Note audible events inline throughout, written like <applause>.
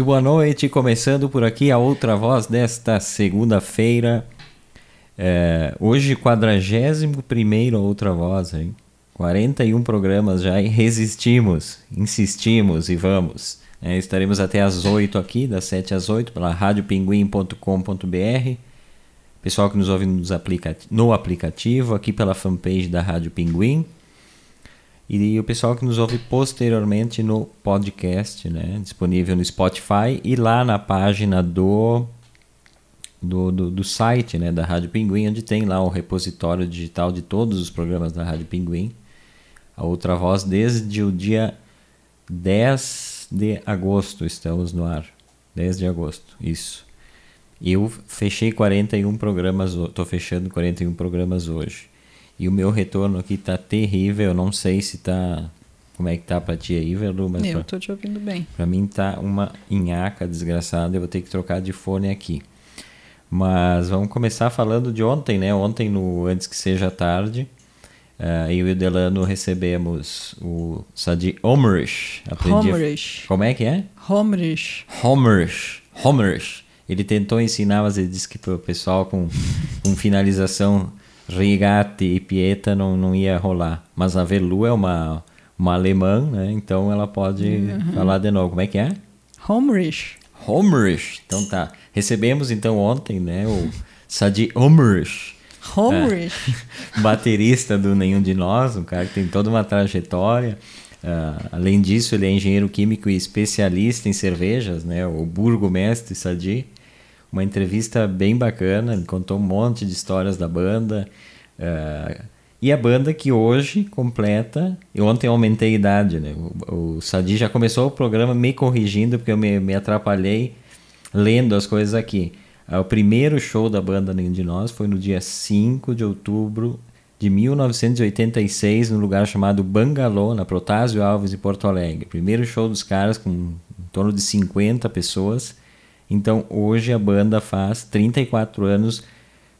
Boa noite, começando por aqui a outra voz desta segunda-feira. É, hoje, 41 outra voz, hein? 41 programas já e resistimos, insistimos e vamos. É, estaremos até às 8 aqui, das 7 às 8, pela radiopinguim.com.br. Pessoal que nos ouve nos aplica no aplicativo, aqui pela fanpage da Rádio Pinguim. E o pessoal que nos ouve posteriormente no podcast, né? disponível no Spotify e lá na página do, do, do, do site né? da Rádio Pinguim, onde tem lá o repositório digital de todos os programas da Rádio Pinguim. A outra voz desde o dia 10 de agosto estamos no ar. 10 de agosto, isso. Eu fechei 41 programas, estou fechando 41 programas hoje. E o meu retorno aqui tá terrível, não sei se tá como é que tá para ti aí, Velu, mas Eu pra, tô te ouvindo bem. Para mim tá uma inhaca desgraçada, eu vou ter que trocar de fone aqui. Mas vamos começar falando de ontem, né? Ontem no antes que seja tarde, uh, eu e o Delano recebemos o Sadi Omrish. Homerish. Como é que é? Homerish. Homerish. Homerish. Ele tentou ensinar, mas ele disse que o pessoal com, com finalização Rigatti e Pieta não, não ia rolar. Mas a Velu é uma, uma alemã, né? Então ela pode uhum. falar de novo. Como é que é? Homerish. Homerish. Então tá. Recebemos então ontem, né? O Sadi Homerish. Homerish. É, <laughs> baterista do Nenhum de Nós, um cara que tem toda uma trajetória. Uh, além disso, ele é engenheiro químico e especialista em cervejas, né? O burgomestre Sadi uma entrevista bem bacana, ele contou um monte de histórias da banda. Uh, e a banda que hoje completa. Eu ontem aumentei a idade, né? O, o Sadi já começou o programa me corrigindo, porque eu me, me atrapalhei lendo as coisas aqui. Uh, o primeiro show da banda Nenhum de Nós foi no dia 5 de outubro de 1986, no lugar chamado Bangalô, na Protásio Alves, em Porto Alegre. Primeiro show dos caras com em torno de 50 pessoas. Então hoje a banda faz 34 anos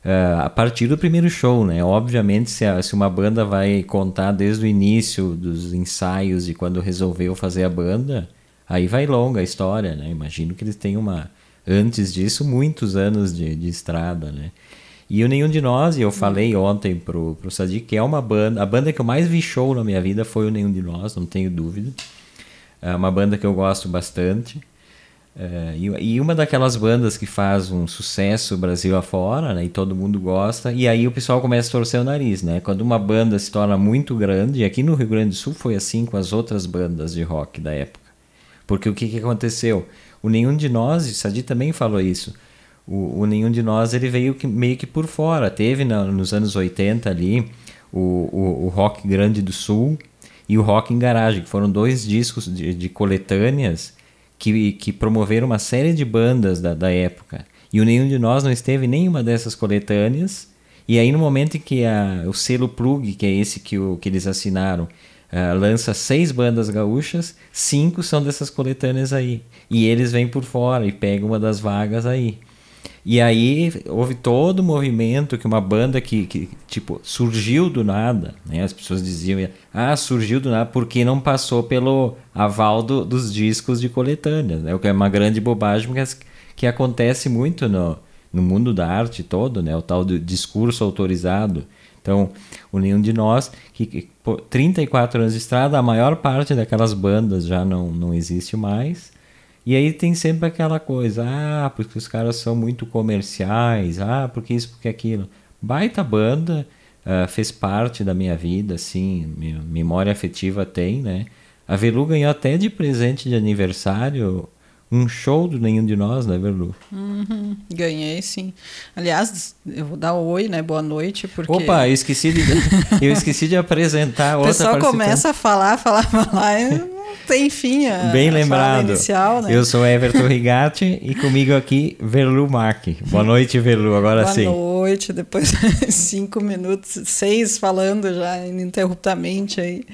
uh, a partir do primeiro show, né? Obviamente, se, a, se uma banda vai contar desde o início dos ensaios e quando resolveu fazer a banda, aí vai longa a história, né? Imagino que eles têm uma. Antes disso, muitos anos de, de estrada, né? E o Nenhum de Nós, e eu falei ontem pro, pro Sadiq, que é uma banda, a banda que eu mais vi show na minha vida foi o Nenhum de Nós, não tenho dúvida. É uma banda que eu gosto bastante. É, e, e, uma daquelas bandas que faz um sucesso Brasil afora, né, e todo mundo gosta, e aí o pessoal começa a torcer o nariz, né? Quando uma banda se torna muito grande, e aqui no Rio Grande do Sul foi assim com as outras bandas de rock da época. Porque o que, que aconteceu? O Nenhum de Nós, o Sadi também falou isso, o, o Nenhum de Nós ele veio que, meio que por fora. Teve na, nos anos 80 ali o, o, o Rock Grande do Sul e o Rock em Garagem, que foram dois discos de, de coletâneas que, que promoveram uma série de bandas da, da época. E o Nenhum de Nós não esteve em nenhuma dessas coletâneas. E aí, no momento em que a, o selo Plug, que é esse que, o, que eles assinaram, uh, lança seis bandas gaúchas, cinco são dessas coletâneas aí. E eles vêm por fora e pegam uma das vagas aí. E aí houve todo o movimento que uma banda que, que tipo, surgiu do nada, né? As pessoas diziam, ah, surgiu do nada porque não passou pelo aval do, dos discos de coletâneas, né? O que é uma grande bobagem que, que acontece muito no, no mundo da arte todo, né? O tal do discurso autorizado. Então, o Nenhum de Nós, que, que por 34 anos de estrada, a maior parte daquelas bandas já não, não existe mais. E aí tem sempre aquela coisa, ah, porque os caras são muito comerciais, ah, porque isso, porque aquilo. Baita banda, uh, fez parte da minha vida, assim, memória afetiva tem, né? A Velu ganhou até de presente de aniversário um show do Nenhum de Nós, né, Verlu? Uhum, ganhei, sim. Aliás, eu vou dar oi, né? Boa noite, porque... Opa, eu esqueci de, eu esqueci de apresentar outra O pessoal começa a falar, falar, falar... Eu tem fim a, Bem lembrado. inicial, né? Eu sou Everton <laughs> Rigatti e comigo aqui Verlu Mark. Boa noite, Verlu, agora Boa sim. Boa noite, depois de <laughs> cinco minutos, seis falando já ininterruptamente aí.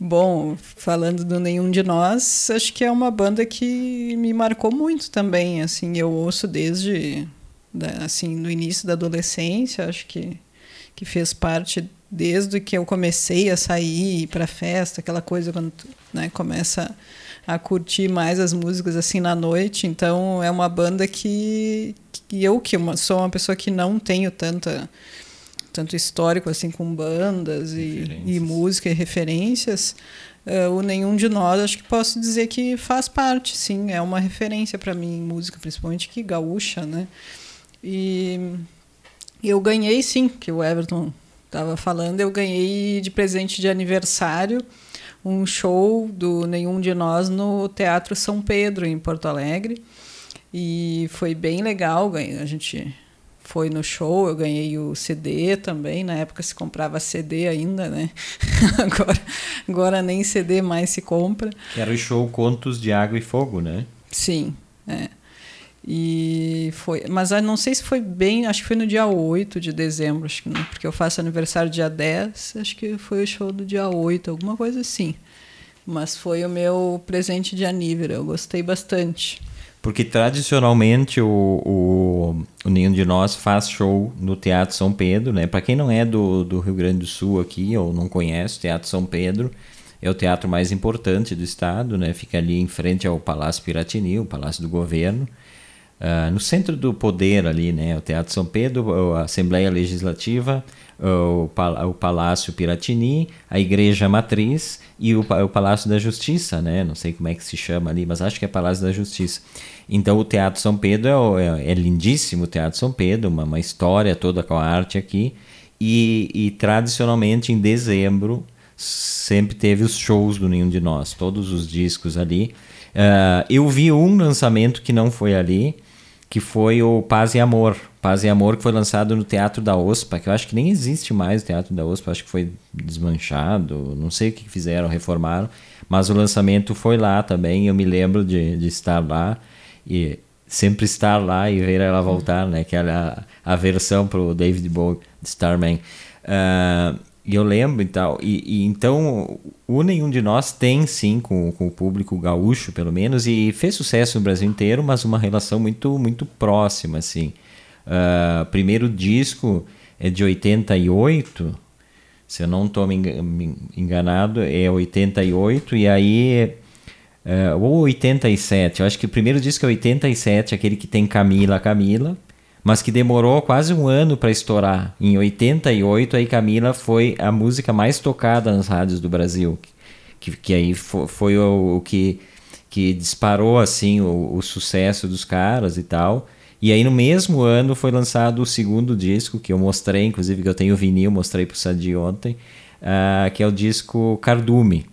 Bom, falando do Nenhum de Nós, acho que é uma banda que me marcou muito também, assim, eu ouço desde, assim, no início da adolescência, acho que, que fez parte desde que eu comecei a sair para festa, aquela coisa quando né, começa a curtir mais as músicas assim na noite. Então é uma banda que, que eu que uma, sou uma pessoa que não tenho tanta tanto histórico assim com bandas e, e música e referências. Uh, o nenhum de nós acho que posso dizer que faz parte, sim, é uma referência para mim em música, principalmente que gaúcha, né? E eu ganhei sim, que o Everton estava falando, eu ganhei de presente de aniversário um show do Nenhum de Nós no Teatro São Pedro, em Porto Alegre. E foi bem legal, a gente foi no show, eu ganhei o CD também, na época se comprava CD ainda, né? <laughs> agora, agora nem CD mais se compra. Que era o show Contos de Água e Fogo, né? Sim, é. E foi, mas não sei se foi bem, acho que foi no dia 8 de dezembro, acho que porque eu faço aniversário dia 10, acho que foi o show do dia 8, alguma coisa assim. Mas foi o meu presente de aniversário, eu gostei bastante. Porque tradicionalmente o, o, o Ninho de Nós faz show no Teatro São Pedro, né? Para quem não é do, do Rio Grande do Sul aqui ou não conhece o Teatro São Pedro, é o teatro mais importante do estado, né? Fica ali em frente ao Palácio Piratini, o Palácio do Governo. Uh, no centro do poder ali, né? O Teatro São Pedro, a Assembleia Legislativa, o, o Palácio Piratini, a Igreja Matriz e o, o, Palácio da Justiça, né? Não sei como é que se chama ali, mas acho que é Palácio da Justiça. Então o Teatro São Pedro é, é, é lindíssimo, o Teatro São Pedro, uma, uma, história toda com a arte aqui. E, e, tradicionalmente em dezembro sempre teve os shows do Nenhum de Nós, todos os discos ali. Uh, eu vi um lançamento que não foi ali, que foi o Paz e Amor. Paz e Amor, que foi lançado no Teatro da OSPA, que eu acho que nem existe mais o Teatro da OSPA, acho que foi desmanchado, não sei o que fizeram, reformaram, mas o lançamento foi lá também, eu me lembro de, de estar lá e sempre estar lá e ver ela voltar, né, que era a, a versão pro David Bowie, Starman. Uh, e eu lembro e tal. E, e, então, o Nenhum de Nós tem sim com, com o público gaúcho, pelo menos, e fez sucesso no Brasil inteiro, mas uma relação muito, muito próxima, assim. Uh, primeiro disco é de 88, se eu não estou me enganado, é 88, e aí. Uh, ou 87, eu acho que o primeiro disco é 87, aquele que tem Camila, Camila mas que demorou quase um ano para estourar. Em 88, aí Camila foi a música mais tocada nas rádios do Brasil, que, que aí foi, foi o, o, que, que disparou assim o, o, sucesso dos caras e tal. E aí no mesmo ano foi lançado o segundo disco que eu mostrei, inclusive que eu tenho vinil, mostrei para o Sadi ontem, uh, que é o disco Cardume,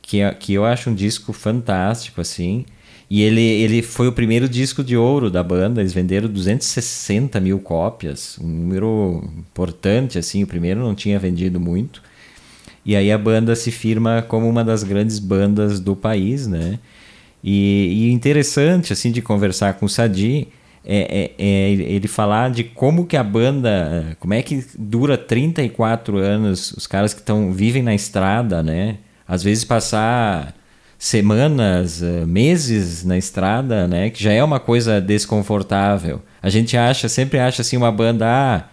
que, é, que eu acho um disco fantástico assim. E ele, ele foi o primeiro disco de ouro da banda, eles venderam 260 mil cópias, um número importante, assim, o primeiro não tinha vendido muito. E aí a banda se firma como uma das grandes bandas do país, né? E, e interessante, assim, de conversar com o Sadi, é, é, é, ele falar de como que a banda, como é que dura 34 anos, os caras que estão vivem na estrada, né? Às vezes passar semanas, eh, meses na estrada, né? Que já é uma coisa desconfortável. A gente acha, sempre acha assim uma banda, ah,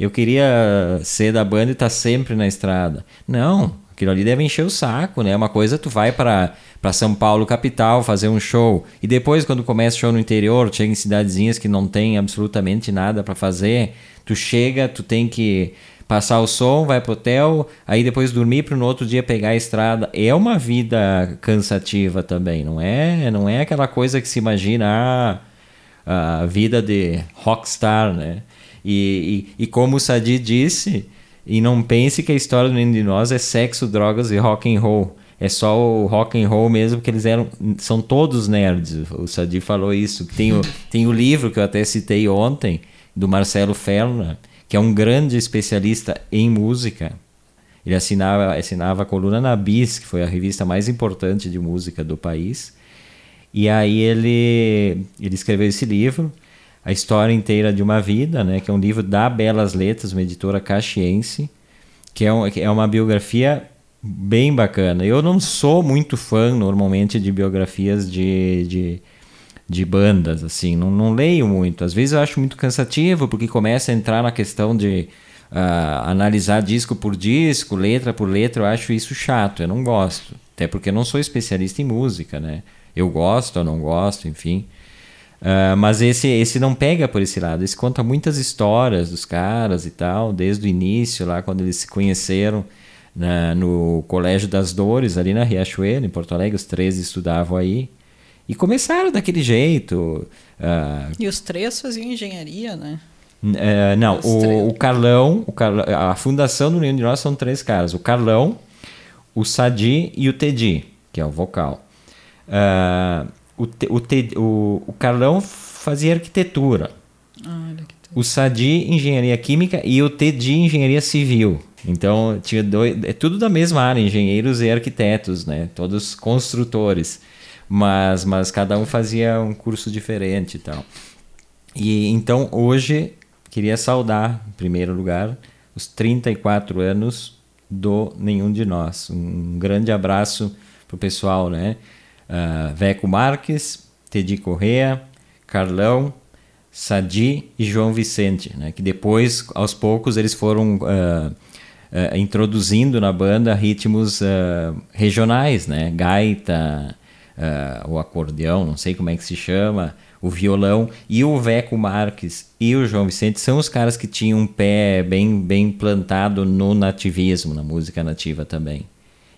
eu queria ser da banda e estar tá sempre na estrada. Não, aquilo ali deve encher o saco, né? Uma coisa tu vai para para São Paulo capital fazer um show e depois quando começa o show no interior, chega em cidadezinhas que não tem absolutamente nada para fazer, tu chega, tu tem que passar o som, vai pro hotel, aí depois dormir para no outro dia pegar a estrada. É uma vida cansativa também, não é? Não é aquela coisa que se imagina ah, a vida de rockstar, né? E, e, e como o Sadi disse, e não pense que a história do Nenhum de Nós é sexo, drogas e rock and roll. É só o rock and roll mesmo, que eles eram. São todos nerds. O Sadi falou isso. Tem o, <laughs> tem o livro que eu até citei ontem, do Marcelo Ferna, que é um grande especialista em música. Ele assinava, assinava a coluna na Bis, que foi a revista mais importante de música do país. E aí ele, ele escreveu esse livro, A História Inteira de uma Vida, né, que é um livro da Belas Letras, uma editora caxiense, que é, um, que é uma biografia bem bacana. Eu não sou muito fã, normalmente, de biografias de, de de bandas, assim. Não, não leio muito. Às vezes eu acho muito cansativo, porque começa a entrar na questão de uh, analisar disco por disco, letra por letra. Eu acho isso chato, eu não gosto. Até porque eu não sou especialista em música, né? Eu gosto ou não gosto, enfim. Uh, mas esse, esse não pega por esse lado. Esse conta muitas histórias dos caras e tal, desde o início, lá quando eles se conheceram na, no Colégio das Dores, ali na Riachuelo, em Porto Alegre. Os três estudavam aí. E começaram daquele jeito. Uh, e os três faziam engenharia, né? Uh, não, o, o, Carlão, o Carlão, a fundação do Nenhum de Nós são três caras: o Carlão, o Sadi e o Tedi, que é o vocal. Uh, o, o, o, o Carlão fazia arquitetura. Ah, o Sadi, engenharia química, e o Tedi, engenharia civil. Então, tinha dois, é tudo da mesma área, engenheiros e arquitetos, né? Todos construtores. Mas, mas cada um fazia um curso diferente e tal. E então, hoje, queria saudar, em primeiro lugar, os 34 anos do Nenhum de Nós. Um grande abraço pro pessoal, né? Uh, Veco Marques, Tedi Correa, Carlão, Sadi e João Vicente, né? Que depois, aos poucos, eles foram uh, uh, introduzindo na banda ritmos regionais, né? Gaita, o acordeão, não sei como é que se chama, o violão e o Veco Marques e o João Vicente são os caras que tinham um pé bem, bem plantado no nativismo, na música nativa também.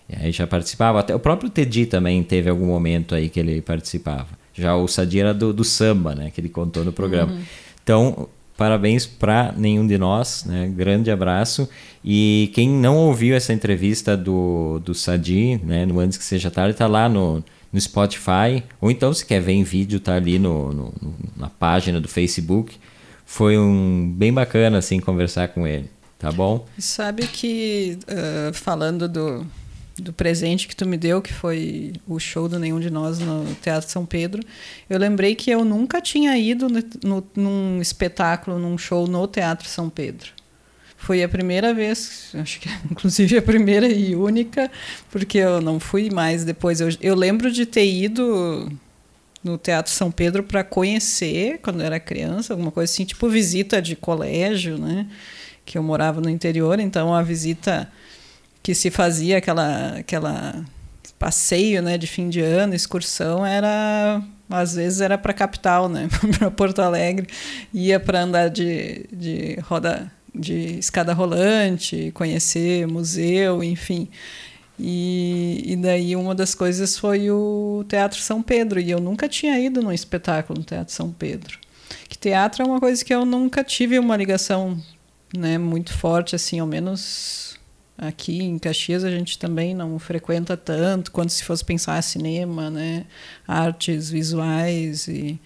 E aí já participava, até o próprio Tedi também teve algum momento aí que ele participava. Já o Sadi era do, do samba, né, que ele contou no programa. Uhum. Então, parabéns para nenhum de nós, né? Grande abraço. E quem não ouviu essa entrevista do, do Sadi, né, no Antes que Seja Tarde, está lá no, no Spotify, ou então se quer ver em vídeo, tá ali no, no, na página do Facebook. Foi um bem bacana assim conversar com ele, tá bom? Sabe que uh, falando do, do presente que tu me deu, que foi o show do Nenhum de Nós no Teatro São Pedro, eu lembrei que eu nunca tinha ido no, no, num espetáculo, num show no Teatro São Pedro. Foi a primeira vez, acho que <laughs> inclusive a primeira e única, porque eu não fui mais depois. Eu, eu lembro de ter ido no Teatro São Pedro para conhecer, quando eu era criança, alguma coisa assim, tipo visita de colégio, né? Que eu morava no interior, então a visita que se fazia, aquela, aquela passeio né, de fim de ano, excursão, era às vezes era para a capital, né, <laughs> para Porto Alegre, ia para andar de, de roda de escada rolante, conhecer museu, enfim. E, e daí uma das coisas foi o Teatro São Pedro, e eu nunca tinha ido num espetáculo no Teatro São Pedro. Que teatro é uma coisa que eu nunca tive uma ligação né, muito forte, assim, ao menos aqui em Caxias a gente também não frequenta tanto quanto se fosse pensar cinema, né, artes visuais e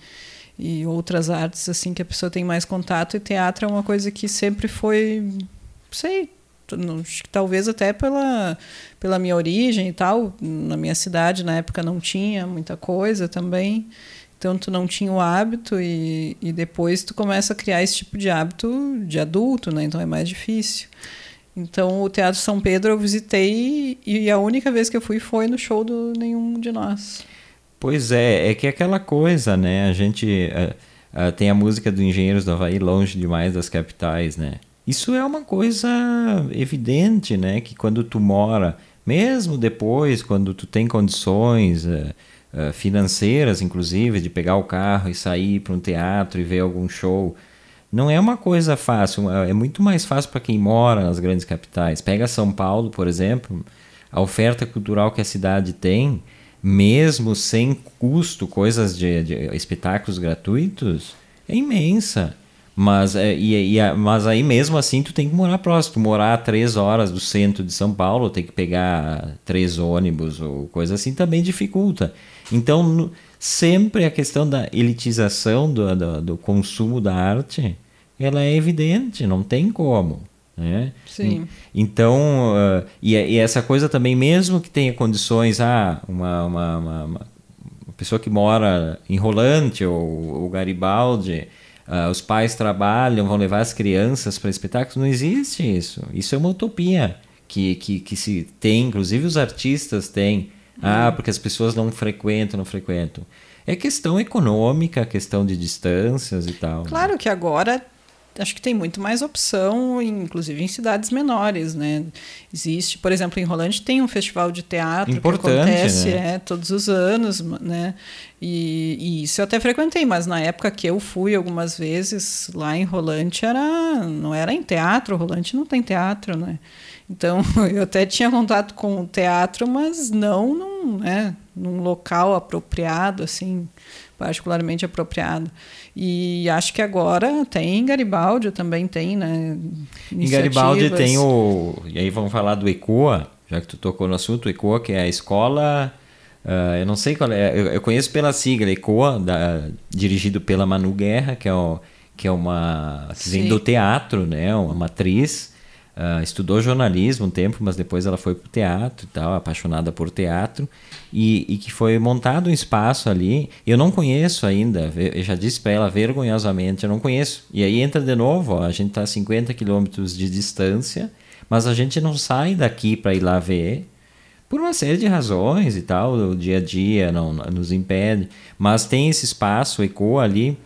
e outras artes assim que a pessoa tem mais contato e teatro é uma coisa que sempre foi sei talvez até pela pela minha origem e tal na minha cidade na época não tinha muita coisa também então tu não tinha o hábito e, e depois tu começa a criar esse tipo de hábito de adulto né então é mais difícil. Então o Teatro São Pedro eu visitei e a única vez que eu fui foi no show do nenhum de nós Pois é, é que é aquela coisa, né? A gente uh, uh, tem a música do Engenheiros do Havaí longe demais das capitais, né? Isso é uma coisa evidente, né? Que quando tu mora, mesmo depois, quando tu tem condições uh, financeiras, inclusive, de pegar o carro e sair para um teatro e ver algum show, não é uma coisa fácil. É muito mais fácil para quem mora nas grandes capitais. Pega São Paulo, por exemplo, a oferta cultural que a cidade tem mesmo sem custo, coisas de, de espetáculos gratuitos, é imensa. Mas, é, e, e, mas aí mesmo assim tu tem que morar próximo. Tu morar a três horas do centro de São Paulo, tem que pegar três ônibus ou coisa assim, também dificulta. Então, no, sempre a questão da elitização do, do, do consumo da arte, ela é evidente, não tem como. Né? Sim. Então, uh, e, e, essa coisa também, mesmo que tenha condições, ah, uma, uma, uma, uma pessoa que mora em Rolante ou, ou Garibaldi, uh, os pais trabalham, vão levar as crianças para espetáculos, não existe isso. Isso é uma utopia que, que, que se tem, inclusive os artistas têm. Ah, uhum. porque as pessoas não frequentam, não frequentam. É questão econômica, questão de distâncias e tal. Claro né? que agora acho que tem muito mais opção, inclusive em cidades menores, né? Existe, por exemplo, em Rolante tem um festival de teatro Importante, que acontece né? é, todos os anos, né? E, e, isso eu até frequentei, mas na época que eu fui algumas vezes lá em Rolante era não era em teatro, Rolante não tem teatro, né? Então <laughs> eu até tinha contato com o teatro, mas não num, né, num local apropriado, assim, particularmente apropriado. E acho que agora tem em Garibaldi também tem, né? Em Garibaldi tem o. E aí vamos falar do ECOA, já que tu tocou no assunto, ECOA, que é a escola. Uh, eu não sei qual é. Eu, eu conheço pela sigla ECOA, da, dirigido pela Manu Guerra, que é, o, que é uma. vem do teatro, né? Uma matriz. Uh, estudou jornalismo um tempo, mas depois ela foi para o teatro e tal, apaixonada por teatro, e, e, que foi montado um espaço ali. Eu não conheço ainda, eu já disse para ela vergonhosamente, eu não conheço. E aí entra de novo, ó, a gente está a 50 quilômetros de distância, mas a gente não sai daqui para ir lá ver, por uma série de razões e tal, o dia a dia não, não nos impede. Mas tem esse espaço, ecoa ali,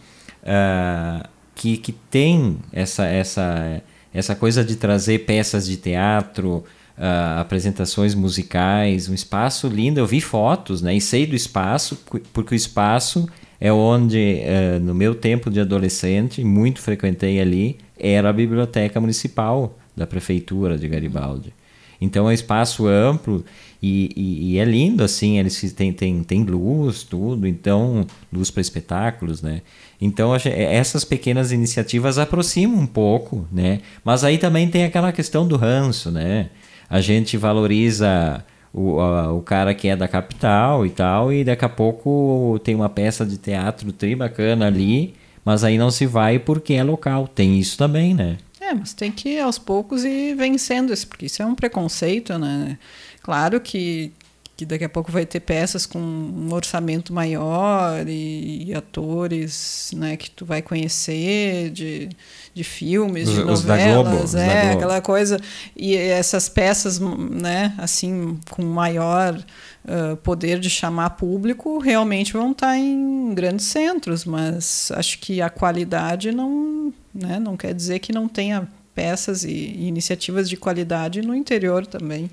uh, que, que tem essa. essa essa coisa de trazer peças de teatro, uh, apresentações musicais, um espaço lindo. Eu vi fotos, né? E sei do espaço, porque o espaço é onde, uh, no meu tempo de adolescente, muito frequentei ali, era a biblioteca municipal da prefeitura de Garibaldi. Então é um espaço amplo e, e, e é lindo assim, eles têm, têm, têm luz, tudo, então luz para espetáculos, né? Então essas pequenas iniciativas aproximam um pouco, né? Mas aí também tem aquela questão do ranço, né? A gente valoriza o, a, o cara que é da capital e tal, e daqui a pouco tem uma peça de teatro tri bacana ali, mas aí não se vai porque é local. Tem isso também, né? É, mas tem que ir aos poucos e vencendo isso, porque isso é um preconceito, né? Claro que, que daqui a pouco vai ter peças com um orçamento maior e, e atores né, que tu vai conhecer de, de filmes, os, de novelas, Globo, é, aquela coisa. E essas peças, né, assim, com maior uh, poder de chamar público, realmente vão estar em grandes centros, mas acho que a qualidade não, né, não quer dizer que não tenha peças e, e iniciativas de qualidade no interior também.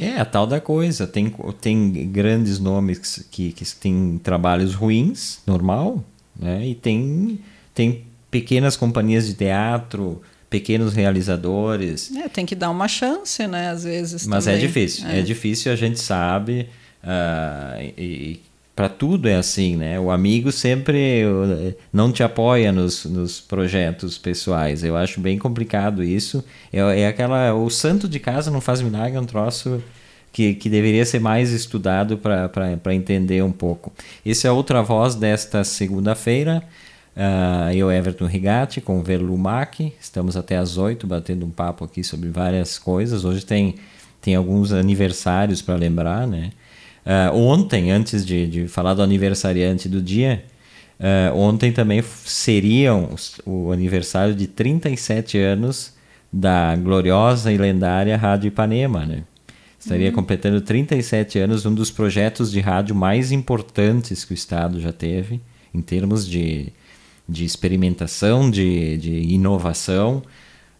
É, a tal da coisa. Tem, tem grandes nomes que, que têm trabalhos ruins, normal, né? E tem, tem pequenas companhias de teatro, pequenos realizadores. É, tem que dar uma chance, né? Às vezes. Mas é também. é difícil. É. é. difícil, a gente sabe. Uh, e, para tudo é assim, né? O amigo sempre não te apoia nos, nos projetos pessoais. Eu acho bem complicado isso. É, é aquela. O santo de casa não faz milagre, é um troço que, que deveria ser mais estudado para entender um pouco. Esse é outra voz desta segunda-feira. Uh, eu, Everton Rigatti, com o Verlumac. Estamos até às oito batendo um papo aqui sobre várias coisas. Hoje tem, tem alguns aniversários para lembrar, né? Uh, ontem, antes de, de falar do aniversariante do dia, uh, ontem também seria o aniversário de 37 anos da gloriosa e lendária Rádio Ipanema, né? Estaria uhum. completando 37 anos, um dos projetos de rádio mais importantes que o Estado já teve, em termos de, de experimentação, de, de inovação.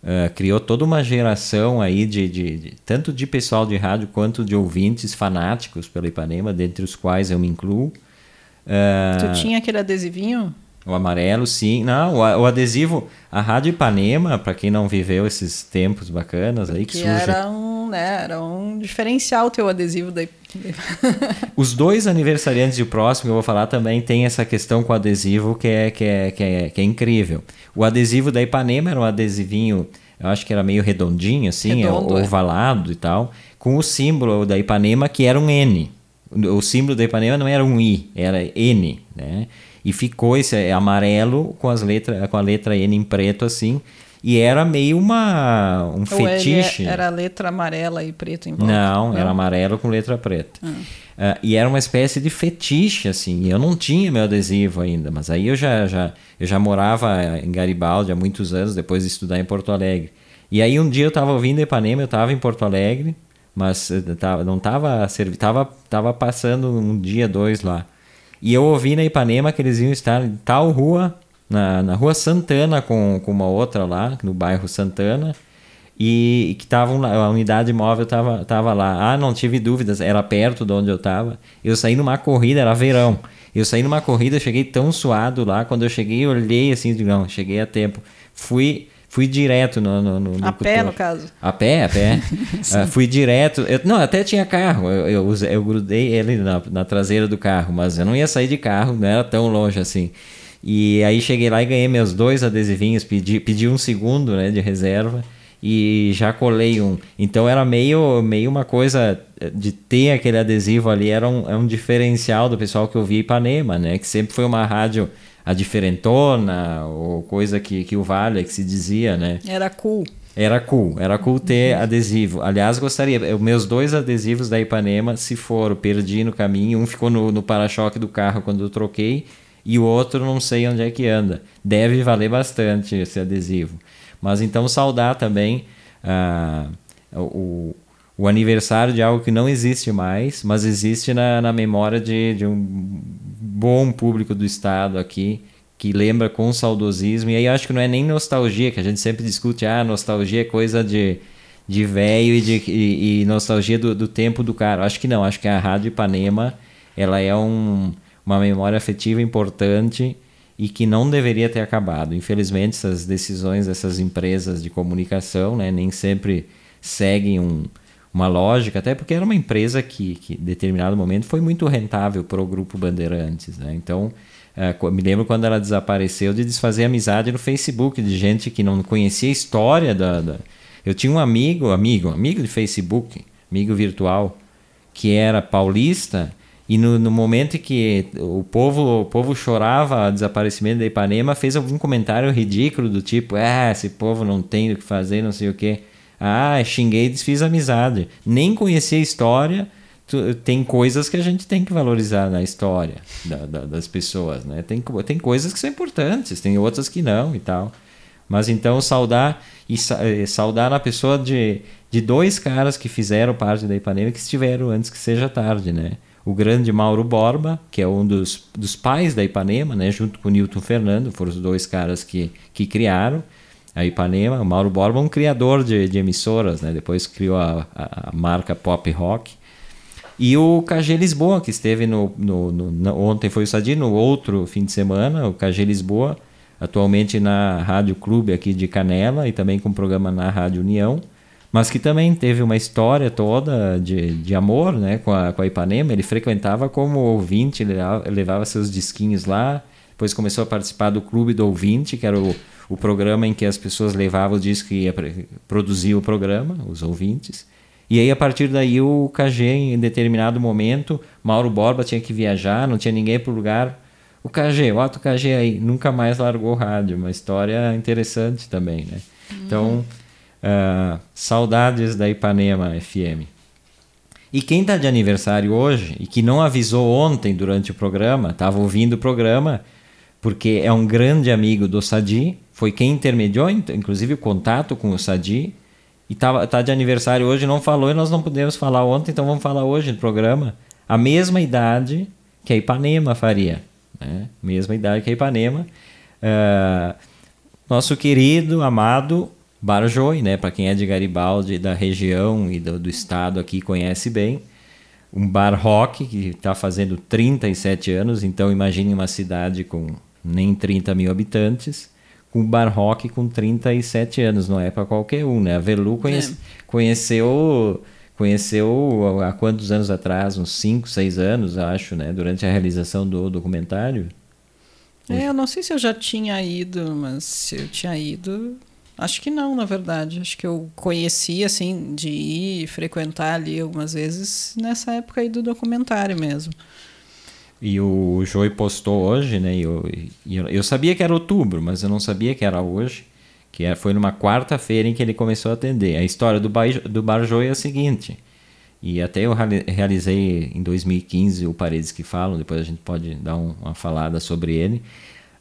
Uh, criou toda uma geração aí de, de, de, tanto de pessoal de rádio quanto de ouvintes fanáticos pelo Ipanema, dentre os quais eu me incluo. Uh, tu tinha aquele adesivinho? O amarelo, sim. Não, o, o adesivo, a Rádio Ipanema, para quem não viveu esses tempos bacanas aí que, que surge. Era um, né, era um diferencial o teu adesivo da Os dois aniversariantes e o próximo eu vou falar também tem essa questão com o adesivo que é, que é, que é, que é incrível. O adesivo da Ipanema era um adesivinho, eu acho que era meio redondinho, assim, Redondo, é. ovalado é. e tal, com o símbolo da Ipanema que era um N. O símbolo da Ipanema não era um I, era N, né? E ficou esse é, amarelo com, as letras, com a letra N em preto assim. E era meio uma um Ou fetiche. era letra amarela e preto em volta? Não, não? era amarelo com letra preta. Uh, e era uma espécie de fetiche, assim. Eu não tinha meu adesivo ainda, mas aí eu já, já, eu já morava em Garibaldi há muitos anos, depois de estudar em Porto Alegre. E aí um dia eu estava ouvindo Ipanema, eu estava em Porto Alegre, mas eh, tava, não estava tava, tava passando um dia, dois lá. E eu ouvi na Ipanema que eles iam estar em tal rua na, na rua Santana com, com uma outra lá, no bairro Santana, e, e que tava a unidade móvel tava, tava lá. Ah, não tive dúvidas, era perto de onde eu tava. Eu saí numa corrida, era verão. Eu saí numa corrida, cheguei tão suado lá, quando eu cheguei, olhei assim, não, cheguei a tempo. Fui Fui direto no. no, no a pé, no caso? A pé, a pé. uh, <laughs> fui direto. Eu, não, até tinha carro. Eu, eu, eu grudei ele na, na, traseira do carro, mas eu não ia sair de carro, não era tão longe assim. E aí cheguei lá e ganhei meus dois adesivinhos, pedi, pedi um segundo né, de reserva e já colei um. Então era meio, meio uma coisa de ter aquele adesivo ali, era um, é um diferencial do pessoal que eu vi Ipanema, né? Que sempre foi uma rádio a diferentona, ou coisa que, que o Vale que se dizia, né? Era cool. Era cool, era cool ter uhum. adesivo. Aliás, gostaria, os meus dois adesivos da Ipanema se foram, perdi no caminho, um ficou no, no para-choque do carro quando eu troquei, e o outro não sei onde é que anda. Deve valer bastante esse adesivo. Mas então saudar também uh, o, o aniversário de algo que não existe mais, mas existe na, na memória de, de um bom público do Estado aqui, que lembra com saudosismo. E aí eu acho que não é nem nostalgia, que a gente sempre discute, ah, nostalgia é coisa de, de velho e, e, e nostalgia do, do tempo do cara. Acho que não, acho que a Rádio Ipanema ela é um, uma memória afetiva importante e que não deveria ter acabado. Infelizmente, essas decisões dessas empresas de comunicação né, nem sempre seguem um, uma lógica, até porque era uma empresa que, que em determinado momento foi muito rentável para o grupo Bandeirantes. Né? Então, uh, me lembro quando ela desapareceu de desfazer amizade no Facebook de gente que não conhecia a história da, da... Eu tinha um amigo, amigo, amigo de Facebook, amigo virtual, que era paulista e no, no, momento que o povo, o povo chorava o desaparecimento da Ipanema, fez algum comentário ridículo do tipo: ah, esse povo não tem o que fazer, não sei o quê. Ah, xinguei e desfiz amizade. Nem conhecia a história. Tem coisas que a gente tem que valorizar na história da, da, das pessoas, né? Tem, tem coisas que são importantes, tem outras que não e tal. Mas então saudar e saudar a pessoa de, de dois caras que fizeram parte da Ipanema que estiveram antes que seja tarde, né? O grande Mauro Borba, que é um dos, dos pais da Ipanema, né? Junto com o Newton Fernando, foram os dois caras que, que criaram a Ipanema. O Mauro Borba é um criador de, de emissoras, né? Depois criou a, a, a, marca Pop Rock. E o KG Lisboa, que esteve no, no, no, no, Ontem foi o Sadi, no outro fim de semana, o KG Lisboa, atualmente na Rádio Clube aqui de Canela e também com programa na Rádio União, mas que também teve uma história toda de, de amor né, com, a, com a Ipanema. Ele frequentava como ouvinte, levava, levava seus disquinhos lá, depois começou a participar do Clube do Ouvinte, que era o o programa em que as pessoas levavam o disco e produzia o programa, os ouvintes. E aí, a partir daí, o KG, em determinado momento, Mauro Borba tinha que viajar, não tinha ninguém para o lugar. O KG, o KG aí, nunca mais largou o rádio. Uma história interessante também, né? Então, uh, saudades da Ipanema FM. E quem está de aniversário hoje e que não avisou ontem durante o programa, estava ouvindo o programa, porque é um grande amigo do Sadi, foi quem intermediou, inclusive, o contato com o Sadi. E tá, tá de aniversário hoje, não falou e nós não pudemos falar ontem, então vamos falar hoje no programa. A mesma idade que a Ipanema faria. Né? Mesma idade que a Ipanema. Uh, nosso querido, amado Barjoi, né? para quem é de Garibaldi, da região e do, do estado aqui, conhece bem. Um bar rock que está fazendo 37 anos, então imagine uma cidade com nem 30 mil habitantes com bar rock com 37 anos, não é para qualquer um, né? A Velu conhece, é. conheceu conheceu há quantos anos atrás? Uns 5, 6 anos, acho, né? Durante a realização do documentário. É, eu não sei se eu já tinha ido, mas se eu tinha ido, acho que não, na verdade. Acho que eu conheci, assim, de ir frequentar ali algumas vezes nessa época aí do documentário mesmo. E o Joey postou hoje, né? E eu, eu, eu, sabia que era outubro, mas eu não sabia que era hoje. Que é, foi numa quarta-feira em que ele começou a atender. A história do, bar, do Bar Joey é a seguinte. E até eu realizei em 2015 o Paredes que Falam, depois a gente pode dar um, uma falada sobre ele.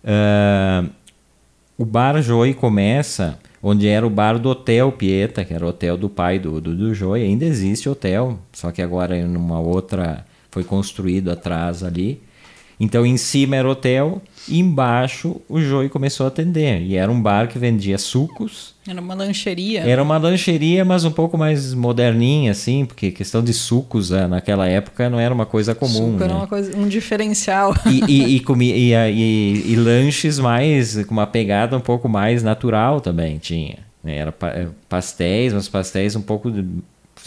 Uh, o Bar Joey começa onde era o bar do Hotel Pieta, que era o hotel do pai do, do, do Joey. Ainda existe hotel, só que agora é numa outra foi construído atrás ali. Então em cima era hotel e embaixo o Joey começou a atender. E era um bar que vendia sucos. Era uma lancheria. Era uma lancheria, mas um pouco mais moderninha, assim, porque questão de sucos eh, naquela época não era uma coisa comum. Suco né? era uma coisa, um diferencial. E, e, e, <laughs> comi, e, e, e, lanches mais com uma pegada um pouco mais natural também tinha. Né? Era eh, pastéis, mas pastéis um pouco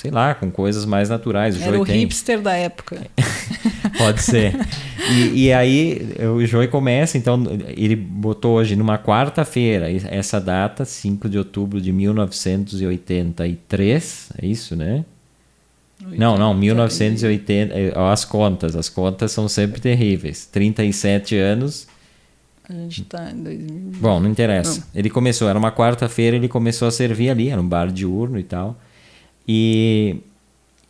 sei lá, com coisas mais naturais. O Era o tem. hipster da época. <laughs> Pode ser. E, e, aí o Joey começa, então ele botou hoje numa quarta-feira, essa data, 5 de outubro de 1983, é isso, né? 80, não, não, 1980, é, as contas, as contas são sempre terríveis. 37 anos. A gente tá em 2000. Bom, não interessa. Não. Ele começou, era uma quarta-feira, ele começou a servir ali, era um bar diurno e tal. E,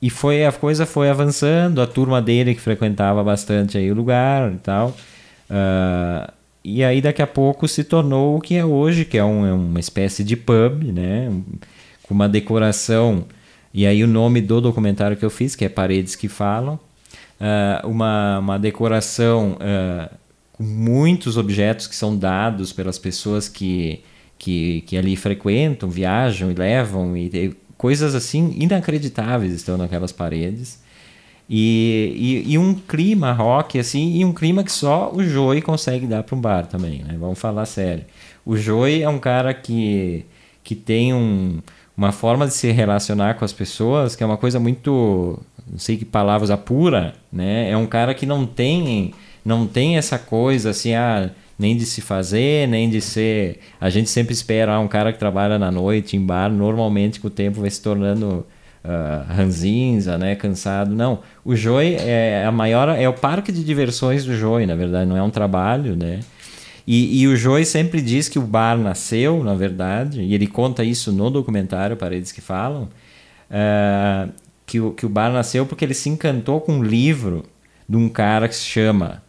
e foi a coisa foi avançando, a turma dele que frequentava bastante aí o lugar e tal. Uh, e aí daqui a pouco se tornou o que é hoje, que é, um, é uma espécie de pub, né? Com uma decoração. E aí o nome do documentário que eu fiz, que é Paredes que Falam, uh, uma, uma decoração uh, com muitos objetos que são dados pelas pessoas que, que, que ali frequentam, viajam e levam, e coisas assim inacreditáveis estão naquelas paredes. E, e, e, um clima rock, assim, e um clima que só o Joey consegue dar para um bar também, né? Vamos falar sério. O Joey é um cara que, que tem um, uma forma de se relacionar com as pessoas que é uma coisa muito, não sei que palavras, apura, né? É um cara que não tem, não tem essa coisa assim, ah, nem de se fazer, nem de ser. A gente sempre espera ah, um cara que trabalha na noite em bar, normalmente com o tempo vai se tornando uh, ranzinza, né, cansado. Não, o Joy é a maior, é o parque de diversões do Joy, na verdade, não é um trabalho, né? E, e o Joy sempre diz que o bar nasceu, na verdade, e ele conta isso no documentário Paredes que Falam, uh, que, o, que o bar nasceu porque ele se encantou com um livro de um cara que se chama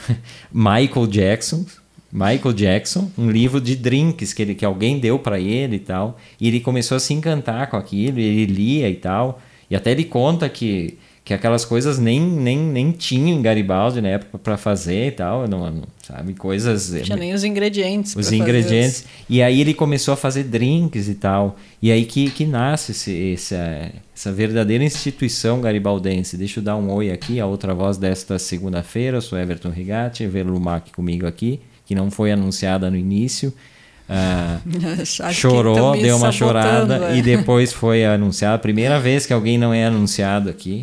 <laughs> Michael Jackson, Michael Jackson, um livro de drinks que, ele, que alguém deu para ele e tal. E ele começou a se encantar com aquilo, ele lia e tal. E até ele conta que que aquelas coisas nem, nem, nem tinham em Garibaldi na época para fazer e tal, não, não, sabe? Coisas. Tinha nem os ingredientes. Os ingredientes. E aí ele começou a fazer drinks e tal. E aí que, que nasce esse, essa, essa verdadeira instituição garibaldense. Deixa eu dar um oi aqui, a outra voz desta segunda-feira. Eu sou Everton Rigatti, Velumac comigo aqui, que não foi anunciada no início. <laughs> Uh, chorou, deu uma chorada é. e depois foi anunciada. A primeira vez que alguém não é anunciado aqui.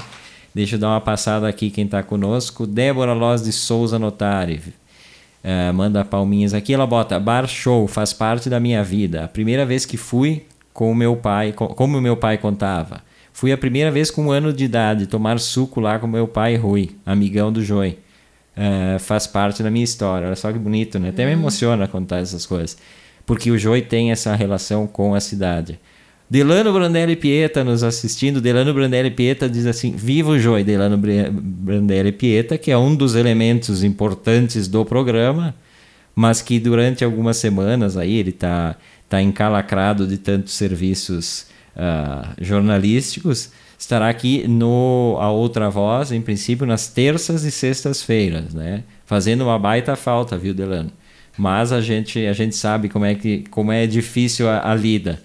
Deixa eu dar uma passada aqui quem está conosco. Débora Loz de Souza Notari. Uh, manda palminhas aqui. Ela bota: Bar Show faz parte da minha vida. A primeira vez que fui com o meu pai, como o meu pai contava. Fui a primeira vez com um ano de idade tomar suco lá com meu pai Rui, amigão do Joy. Uh, faz parte da minha história. Olha só que bonito, né? Até me uhum. emociona contar essas coisas. Porque o Joy tem essa relação com a cidade. Delano Brandelli Pieta nos assistindo. Delano Brandelli Pieta diz assim: Viva o Joy, Delano Brandelli Pieta, que é um dos elementos importantes do programa, mas que durante algumas semanas aí ele está tá encalacrado de tantos serviços uh, jornalísticos. Estará aqui no A Outra Voz, em princípio, nas terças e sextas-feiras, né? Fazendo uma baita falta, viu, Delano? Mas a gente, a gente sabe como é, que, como é difícil a, a lida.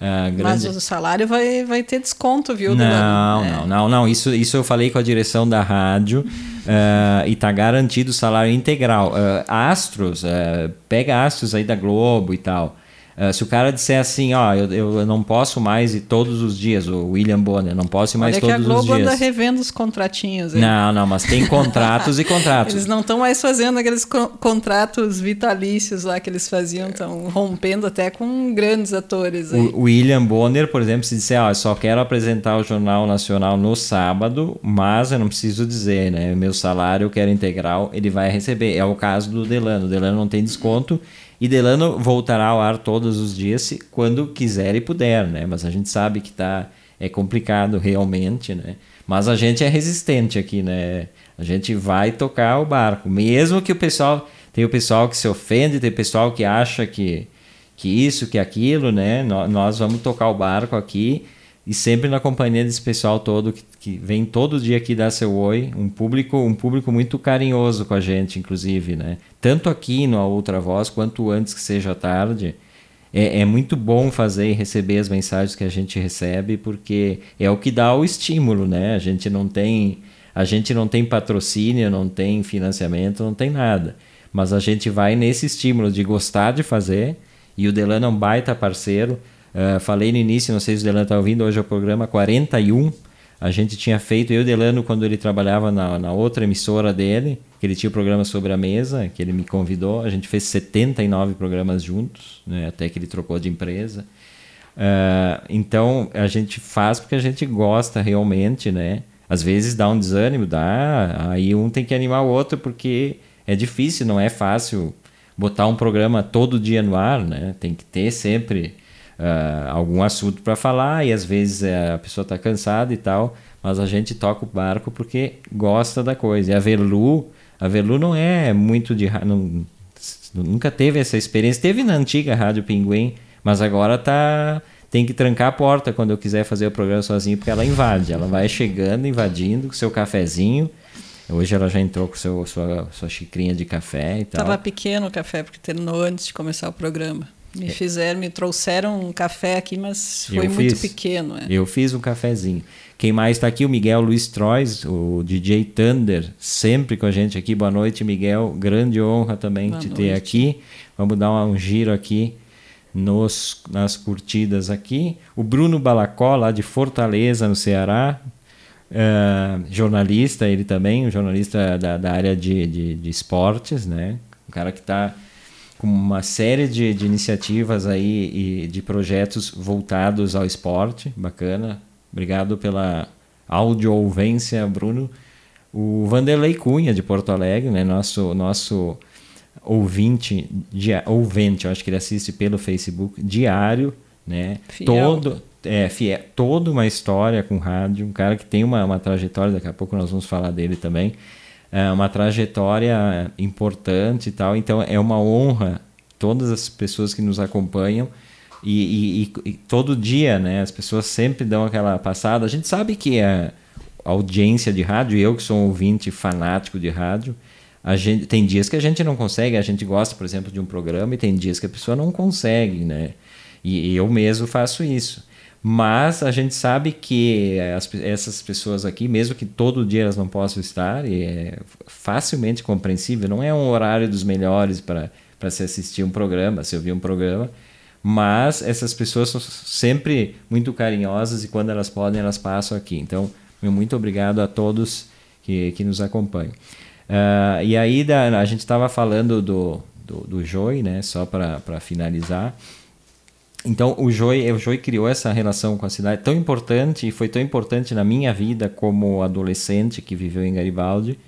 Uh, grande... Mas o salário vai, vai ter desconto, viu? Não, é. não, não, não. Isso, isso eu falei com a direção da rádio uh, e tá garantido o salário integral. Uh, Astros, pega Astros aí da Globo e tal. Uh, se o cara disser assim, ó, eu, eu não posso mais ir todos os dias, o William Bonner, não posso ir mais Olha todos os dias. que a Globo anda revendo os contratinhos. Hein? Não, não, mas tem contratos e contratos. Eles não estão mais fazendo aqueles co contratos vitalícios lá que eles faziam, estão rompendo até com grandes atores. Aí. O William Bonner, por exemplo, se disser, ó, eu só quero apresentar o Jornal Nacional no sábado, mas eu não preciso dizer, né, meu salário eu quero integral, ele vai receber. É o caso do Delano. O Delano não tem desconto e Delano voltará ao ar todos os dias quando quiser e puder, né? Mas a gente sabe que tá é complicado realmente, né? Mas a gente é resistente aqui, né? A gente vai tocar o barco, mesmo que o pessoal tem o pessoal que se ofende, tem o pessoal que acha que que isso, que aquilo, né? Nós vamos tocar o barco aqui e sempre na companhia desse pessoal todo que, que vem todo dia aqui dar seu oi, um público um público muito carinhoso com a gente, inclusive, né? Tanto aqui no Outra Voz quanto antes que seja tarde. É, é, muito bom fazer e receber as mensagens que a gente recebe, porque é o que dá o estímulo, né? A gente não tem, a gente não tem patrocínio, não tem financiamento, não tem nada. Mas a gente vai nesse estímulo de gostar de fazer, e o Delano é um baita parceiro. Uh, falei no início, não sei se o Delano está ouvindo, hoje é o programa 41. A gente tinha feito, eu e o Delano, quando ele trabalhava na, na outra emissora dele, que ele tinha o programa sobre a mesa, que ele me convidou, a gente fez 79 programas juntos, né, até que ele trocou de empresa. Uh, então, a gente faz porque a gente gosta realmente, né? Às vezes dá um desânimo, dá, aí um tem que animar o outro porque é difícil, não é fácil botar um programa todo dia no ar, né? Tem que ter sempre uh, algum assunto para falar e às vezes uh, a pessoa está cansada e tal, mas a gente toca o barco porque gosta da coisa. E a Velu, a Velu não é muito de nunca teve essa experiência. Teve na antiga Rádio Pinguim, mas agora tá tem que trancar a porta quando eu quiser fazer o programa sozinho, porque ela invade. Ela vai chegando, invadindo com seu cafezinho. Hoje ela já entrou com seu, sua, sua xicrinha de café e tal. Estava pequeno o café, porque terminou antes de começar o programa. Me fizeram, me trouxeram um café aqui, mas foi eu muito fiz, pequeno. É. Eu fiz um cafezinho. Quem mais está aqui? O Miguel Luiz Trois, o DJ Thunder, sempre com a gente aqui. Boa noite, Miguel. Grande honra também Boa te noite. ter aqui. Vamos dar um giro aqui nos, nas curtidas aqui. O Bruno Balacó, lá de Fortaleza, no Ceará. Uh, jornalista, ele também, um jornalista da, da área de, de, de esportes, né? Um cara que está com uma série de, de iniciativas aí e de projetos voltados ao esporte. Bacana. Obrigado pela audio-ouvência, Bruno. O Vanderlei Cunha, de Porto Alegre, né? nosso, nosso ouvinte, dia, ouvinte, eu acho que ele assiste pelo Facebook, diário, né? Fiel. Todo, é, fiel, toda uma história com rádio, um cara que tem uma, uma trajetória, daqui a pouco nós vamos falar dele também, é uma trajetória importante e tal. Então é uma honra todas as pessoas que nos acompanham e, e, e, todo dia, né? As pessoas sempre dão aquela passada. A gente sabe que a audiência de rádio, eu que sou um ouvinte fanático de rádio, a gente tem dias que a gente não consegue. A gente gosta, por exemplo, de um programa e tem dias que a pessoa não consegue, né? E, e eu mesmo faço isso. Mas a gente sabe que as, essas pessoas aqui, mesmo que todo dia elas não possam estar, é facilmente compreensível, não é um horário dos melhores para se assistir um programa, se ouvir um programa, mas essas pessoas são sempre muito carinhosas e quando elas podem, elas passam aqui. Então, muito obrigado a todos que, que nos acompanham. Uh, e aí, da, a gente estava falando do, do, do Joy, né, só para finalizar. Então o Joy, o Joy criou essa relação com a cidade tão importante e foi tão importante na minha vida como adolescente que viveu em Garibaldi,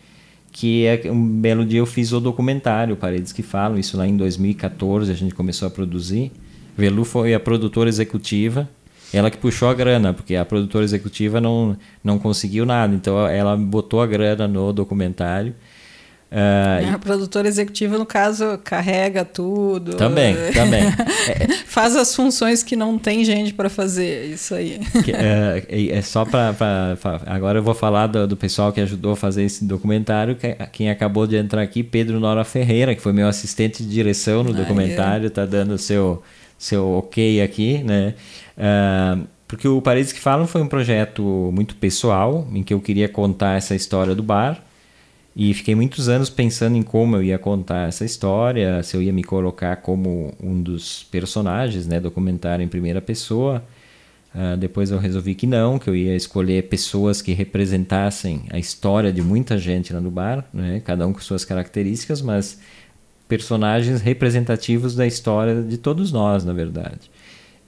que é, um belo dia eu fiz o documentário Paredes que Falam, isso lá em 2014 a gente começou a produzir. Velu foi a produtora executiva, ela que puxou a grana, porque a produtora executiva não, não conseguiu nada, então ela botou a grana no documentário. Uh, a produtora executiva, no caso, carrega tudo. Também, também. <laughs> Faz as funções que não tem gente para fazer, isso aí. É, é, só para. Agora eu vou falar do, do, pessoal que ajudou a fazer esse documentário. Que, quem acabou de entrar aqui, Pedro Nora Ferreira, que foi meu assistente de direção no ah, documentário, está dando seu, seu ok aqui, né? Uh, porque o Paredes que Falam foi um projeto muito pessoal, em que eu queria contar essa história do bar e fiquei muitos anos pensando em como eu ia contar essa história, se eu ia me colocar como um dos personagens, né, documentário em primeira pessoa. Uh, depois eu resolvi que não, que eu ia escolher pessoas que representassem a história de muita gente lá no bar, né, cada um com suas características, mas personagens representativos da história de todos nós, na verdade.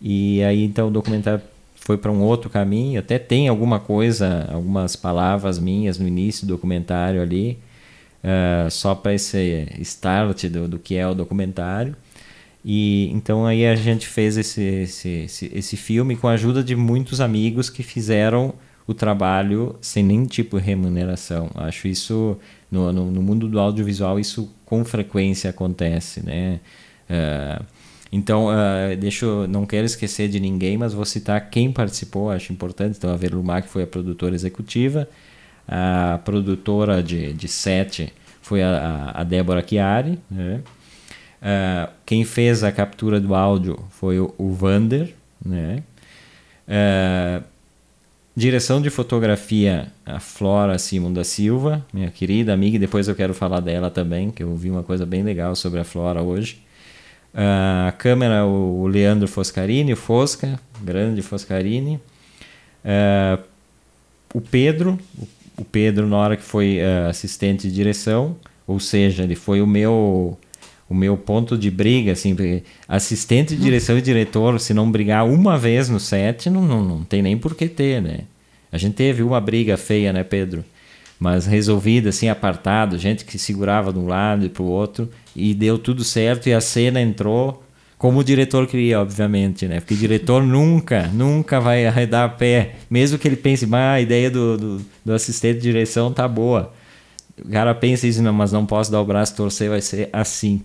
E aí então o documentário foi para um outro caminho. Até tem alguma coisa, algumas palavras minhas no início do documentário ali, uh, só para esse start do, do que é o documentário. E então aí a gente fez esse, esse, esse, esse filme com a ajuda de muitos amigos que fizeram o trabalho sem nenhum tipo de remuneração. Acho isso, no, no, no mundo do audiovisual, isso com frequência acontece, né? Uh, Então, uh, deixa eu, não quero esquecer de ninguém, mas vou citar quem participou, acho importante. Então, a Verlumac foi a produtora executiva, a produtora de, de set foi a, a Débora Chiari, né? Uh, quem fez a captura do áudio foi o, o Vander, né? Uh, direção de fotografia, a Flora Simon da Silva, minha querida amiga, e depois eu quero falar dela também, que eu vi uma coisa bem legal sobre a Flora hoje. Uh, a câmera, o Leandro Foscarini, o Fosca, grande Foscarini. o Pedro, o Pedro na hora que foi assistente de direção, ou seja, ele foi o meu o meu ponto de briga, assim, assistente de direção e diretor, se não brigar uma vez no set, não, não, não tem nem por que ter, né? A gente teve uma briga feia, né, Pedro? Mas resolvida, assim, apartado, gente que segurava de um lado e para o outro, e deu tudo certo, e a cena entrou como o diretor queria, obviamente, né? Porque o diretor <laughs> nunca, nunca vai arredar pé, mesmo que ele pense, ah, a ideia do, do, do assistente de direção tá boa o cara pensa isso, não, mas não posso dar o braço torcer, vai ser assim.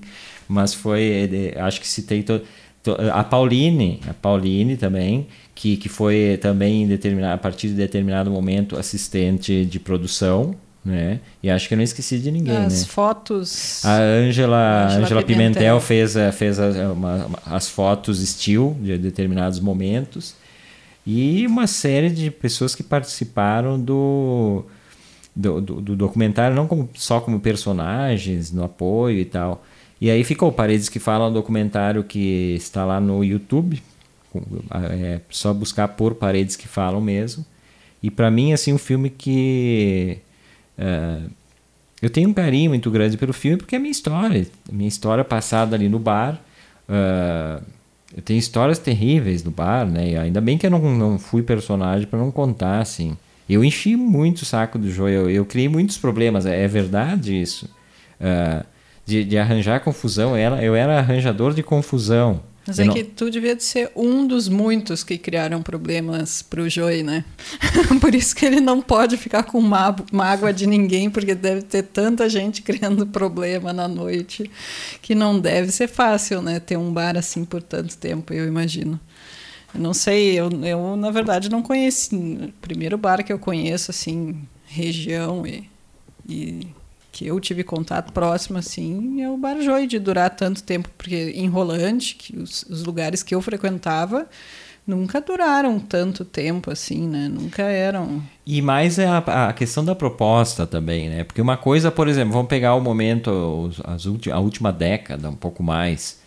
Mas foi, acho que to, to, a Pauline, a Pauline também, que, que foi também determinado, a partir de determinado momento assistente de produção, né? E acho que eu não esqueci de ninguém, as né? fotos. A Ângela, Angela Pimentel, Pimentel fez, fez uma, as fotos estilo de determinados momentos e uma série de pessoas que participaram do do, do, do documentário, não como, só como personagens, no apoio e tal. E aí ficou Paredes que Falam, um documentário que está lá no YouTube. É só buscar por Paredes que Falam mesmo. E para mim, assim, um filme que. Uh, eu tenho um carinho muito grande pelo filme porque é a minha história. Minha história passada ali no bar. Uh, eu tenho histórias terríveis no bar, né? E ainda bem que eu não, não fui personagem para não contar, assim. Eu enchi muito o saco do Joe, eu, eu criei muitos problemas, é, é verdade isso. Uh, de, de, arranjar confusão, ela, eu era arranjador de confusão. Mas eu é não... que tu devia de ser um dos muitos que criaram problemas para o Joey, né? <laughs> Por isso que ele não pode ficar com mágoa de ninguém, porque deve ter tanta gente <laughs> criando problema na noite que não deve ser fácil, né? Ter um bar assim por tanto tempo, eu imagino. Não sei, eu, eu na verdade não conheci. O primeiro bar que eu conheço, assim, região e, e que eu tive contato próximo, assim, é o Bar Joy, de durar tanto tempo, porque em Rolante, que os, os lugares que eu frequentava, nunca duraram tanto tempo assim, né? Nunca eram. E mais é a, a, questão da proposta também, né? Porque uma coisa, por exemplo, vamos pegar o momento, as, a última década, um pouco mais.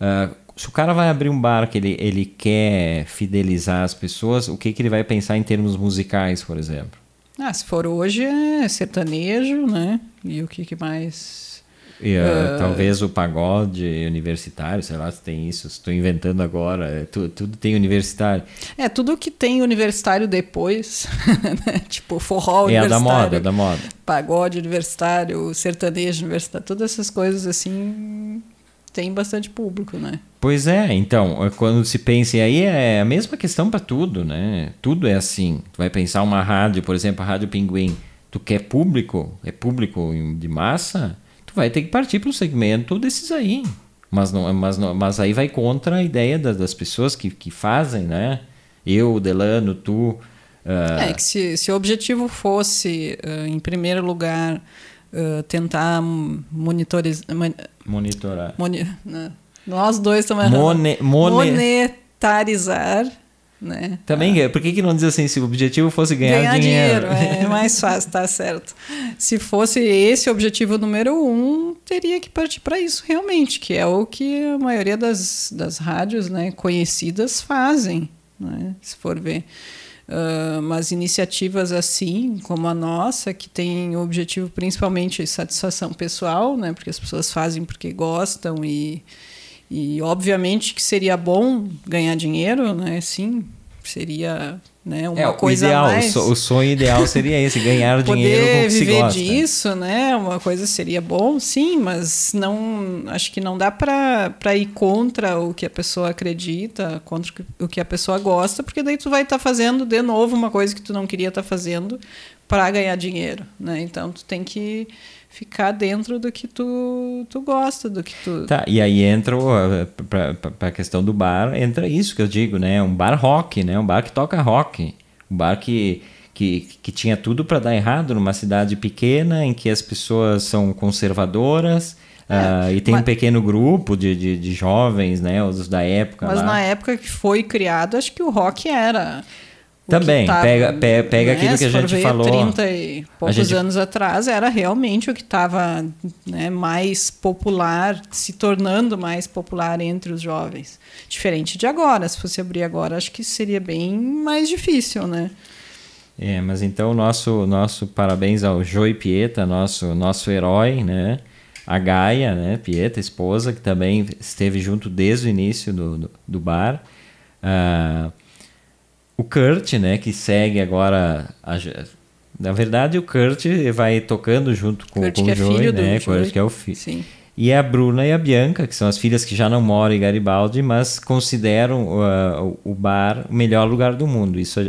Uh, se o cara vai abrir um bar que ele, ele quer fidelizar as pessoas, o que, que ele vai pensar em termos musicais, por exemplo? Ah, se for hoje é sertanejo, né? E o que, que mais? E, uh, uh, talvez o pagode universitário, sei lá se tem isso, estou inventando agora, é, tu, tudo tem universitário. É, tudo que tem universitário depois, <laughs> né? tipo forró é universitário. É da moda, da moda. Pagode universitário, sertanejo universitário, todas essas coisas assim tem bastante público, né? Pois é, então, é, quando se pensa aí, é a mesma questão para tudo, né? Tudo é assim. Tu vai pensar uma rádio, por exemplo, a Rádio Pinguim, tu quer público, é público de massa, tu vai ter que partir para o segmento desses aí. Mas, não, mas, não, mas aí vai contra a ideia das, das pessoas que, que fazem, né? Eu, Delano, tu. Uh... É que se, se o objetivo fosse, uh, em primeiro lugar, uh, tentar monitorizar. Monitorar. Moni, né? Nós dois estamos Mone, mone... Monetarizar. Né? Também, ah. por que, que não diz assim, se o objetivo fosse ganhar, ganhar dinheiro? dinheiro? É <laughs> mais fácil, tá certo. Se fosse esse o objetivo número um, teria que partir para isso realmente, que é o que a maioria das, das rádios né, conhecidas fazem, né, se for ver. Uh, mas iniciativas assim, como a nossa, que tem o objetivo principalmente satisfação pessoal, né? Porque as pessoas fazem porque gostam e, e obviamente que seria bom ganhar dinheiro, né? Sim, seria né, uma é, coisa o ideal, mais... o sonho ideal seria esse, ganhar <laughs> dinheiro com o que viver se gosta. disso, né? Uma coisa seria bom, sim, mas não acho que não dá para ir contra o que a pessoa acredita, contra o que a pessoa gosta, porque daí tu vai estar tá fazendo de novo uma coisa que tu não queria estar tá fazendo para ganhar dinheiro, né? Então tu tem que ficar dentro do que tu, tu gosta, do que tu... Tá, e aí entra, para a questão do bar, entra isso que eu digo, né? Um bar rock, né? Um bar que toca rock. Um bar que, que, que tinha tudo para dar errado numa cidade pequena, em que as pessoas são conservadoras, é, uh, e tem mas, um pequeno grupo de, de, de, jovens, né? Os da época. Mas lá. na época que foi criado, acho que o rock era também, tava, pega, pega, pega né, aquilo que a gente falou. 30 e poucos gente... anos atrás, era realmente o que estava né, mais popular, se tornando mais popular entre os jovens. Diferente de agora. Se fosse abrir agora, acho que seria bem mais difícil, né? É, mas então nosso nosso parabéns ao Joey Pieta, nosso nosso herói, né? A Gaia, né? Pieta, esposa, que também esteve junto desde o início do, do, do bar. Uh, o Kurt, né, que segue agora. A, na verdade, o Kurt vai tocando junto com, Kurt, com o é Joey, né? Kurt, que é o filho. Sim. E a Bruna e a Bianca, que são as filhas que já não moram em Garibaldi, mas consideram uh, o bar o melhor lugar do mundo. Isso uh,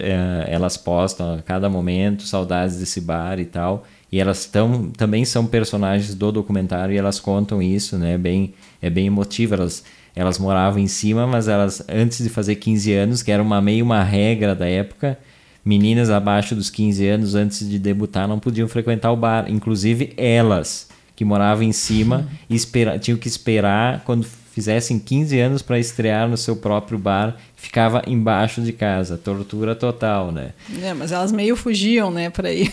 elas postam a cada momento, saudades desse bar e tal. E elas tão, também são personagens do documentário e elas contam isso, né? Bem, é bem emotivo. Elas elas moravam em cima, mas elas, antes de fazer 15 anos, que era uma meio uma regra da época, meninas abaixo dos 15 anos, antes de debutar, não podiam frequentar o bar. Inclusive elas, que moravam em cima, espera, tinham que esperar quando fizessem 15 anos para estrear no seu próprio bar, ficava embaixo de casa, tortura total, né? É, mas elas meio fugiam, né, por aí.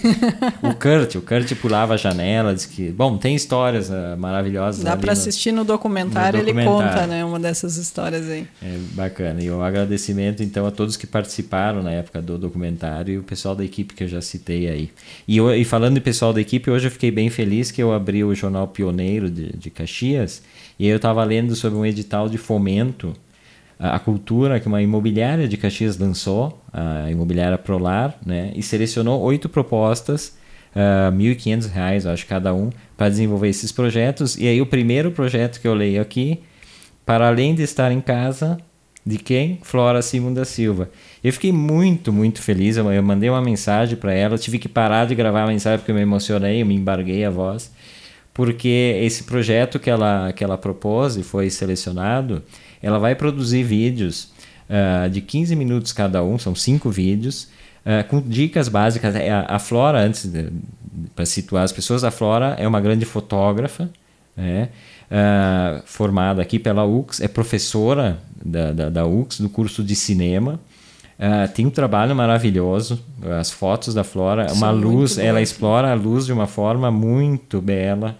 o Kurt, o Kurt pulava a janela, diz que, bom, tem histórias uh, maravilhosas. Dá para assistir no documentário, no documentário, ele conta, né, uma dessas histórias aí. É bacana. E um agradecimento então a todos que participaram na época do documentário e o pessoal da equipe que eu já citei aí. E, e falando de pessoal da equipe, hoje eu fiquei bem feliz que eu abri o jornal Pioneiro de, de Caxias e eu estava lendo sobre um edital de fomento à cultura que uma imobiliária de Caxias lançou, a imobiliária Prolar, né, e selecionou oito propostas, uh, R$ 1.500, acho, cada um, para desenvolver esses projetos. E aí o primeiro projeto que eu leio aqui, para além de estar em casa, de quem? Flora Simon da Silva. Eu fiquei muito, muito feliz. Eu, eu mandei uma mensagem para ela. Tive que parar de gravar a mensagem porque eu me emocionei, eu me embarguei a voz porque esse projeto que ela, que ela propôs e foi selecionado, ela vai produzir vídeos uh, de 15 minutos cada um, são cinco vídeos, uh, com dicas básicas. É, a, a Flora, antes, para situar as pessoas, a Flora é uma grande fotógrafa, né? Uh, formada aqui pela UX, é professora da, da, da UX, do curso de cinema. Uh, tem um trabalho maravilhoso, as fotos da Flora, uma luz, ela explora a luz de uma forma muito bela.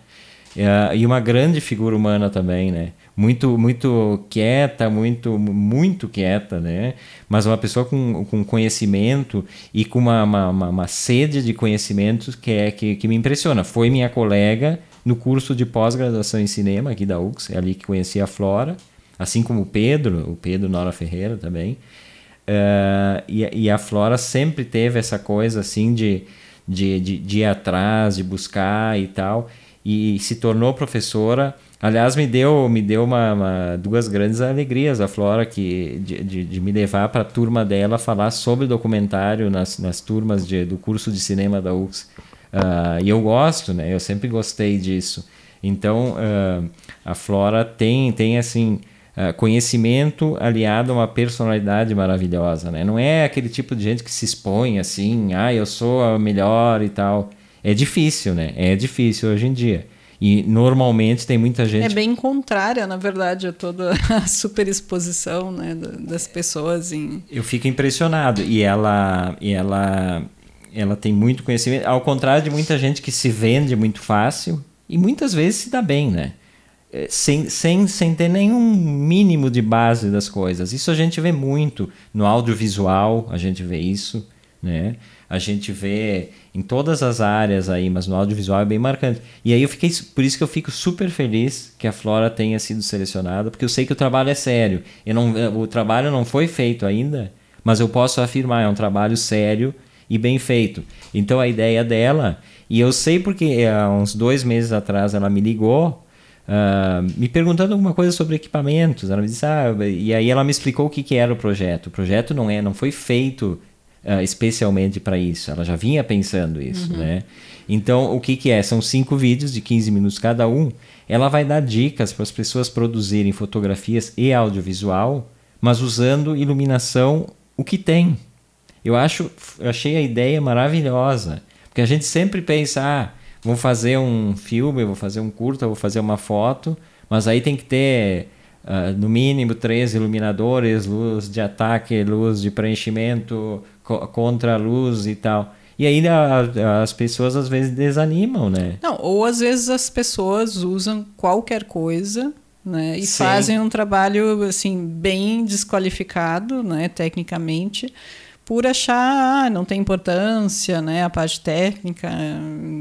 Uh, e uma grande figura humana também, né? Muito, muito quieta, muito, muito quieta, né? Mas uma pessoa com, com conhecimento e com uma, uma, uma, uma sede de conhecimento que, é, que, que me impressiona. Foi minha colega no curso de pós-graduação em cinema aqui da UX, é ali que conheci a Flora, assim como o Pedro, o Pedro Nora Ferreira também. Uh, e, e, a Flora sempre teve essa coisa assim de, de, de, de ir atrás, de buscar e tal e se tornou professora. Aliás, me deu, me deu uma, uma duas grandes alegrias a Flora que, de, de, de me levar para a turma dela falar sobre documentário nas, nas turmas de, do curso de cinema da UX. Uh, e eu gosto, né? Eu sempre gostei disso. Então, uh, a Flora tem, tem assim, uh, conhecimento aliado a uma personalidade maravilhosa, né? Não é aquele tipo de gente que se expõe assim, ah, eu sou a melhor e tal. É difícil, né? É difícil hoje em dia. E normalmente tem muita gente. É bem contrária, na verdade, a toda <laughs> a superexposição né, das pessoas. Em... Eu fico impressionado. E ela, e ela, ela tem muito conhecimento. Ao contrário de muita gente que se vende muito fácil e muitas vezes se dá bem, né? É, sem, sem, sem ter nenhum mínimo de base das coisas. Isso a gente vê muito no audiovisual, a gente vê isso, né? A gente vê em todas as áreas aí, mas no audiovisual é bem marcante. E aí eu fiquei, por isso que eu fico super feliz que a Flora tenha sido selecionada, porque eu sei que o trabalho é sério. Eu não, o trabalho não foi feito ainda, mas eu posso afirmar, é um trabalho sério e bem feito. Então a ideia dela, e eu sei porque há uns dois meses atrás ela me ligou, Uh, me perguntando alguma coisa sobre equipamentos. Ela me disse, ah, e aí ela me explicou o que, que era o projeto. O projeto não é, não foi feito uh, especialmente para isso. Ela já vinha pensando isso, uhum. né? Então, o que, que é? São cinco vídeos de 15 minutos cada um. Ela vai dar dicas para as pessoas produzirem fotografias e audiovisual, mas usando iluminação o que tem. Eu acho, eu achei a ideia maravilhosa, porque a gente sempre pensa, ah, vou fazer um filme, vou fazer um curta, vou fazer uma foto, mas aí tem que ter uh, no mínimo três iluminadores, luz de ataque, luz de preenchimento, co contra luz e tal. E aí a, as pessoas às vezes desanimam, né? Não, ou às vezes as pessoas usam qualquer coisa né, e Sim. fazem um trabalho assim bem desqualificado, né, tecnicamente, por achar ah, não tem importância, né, a parte técnica,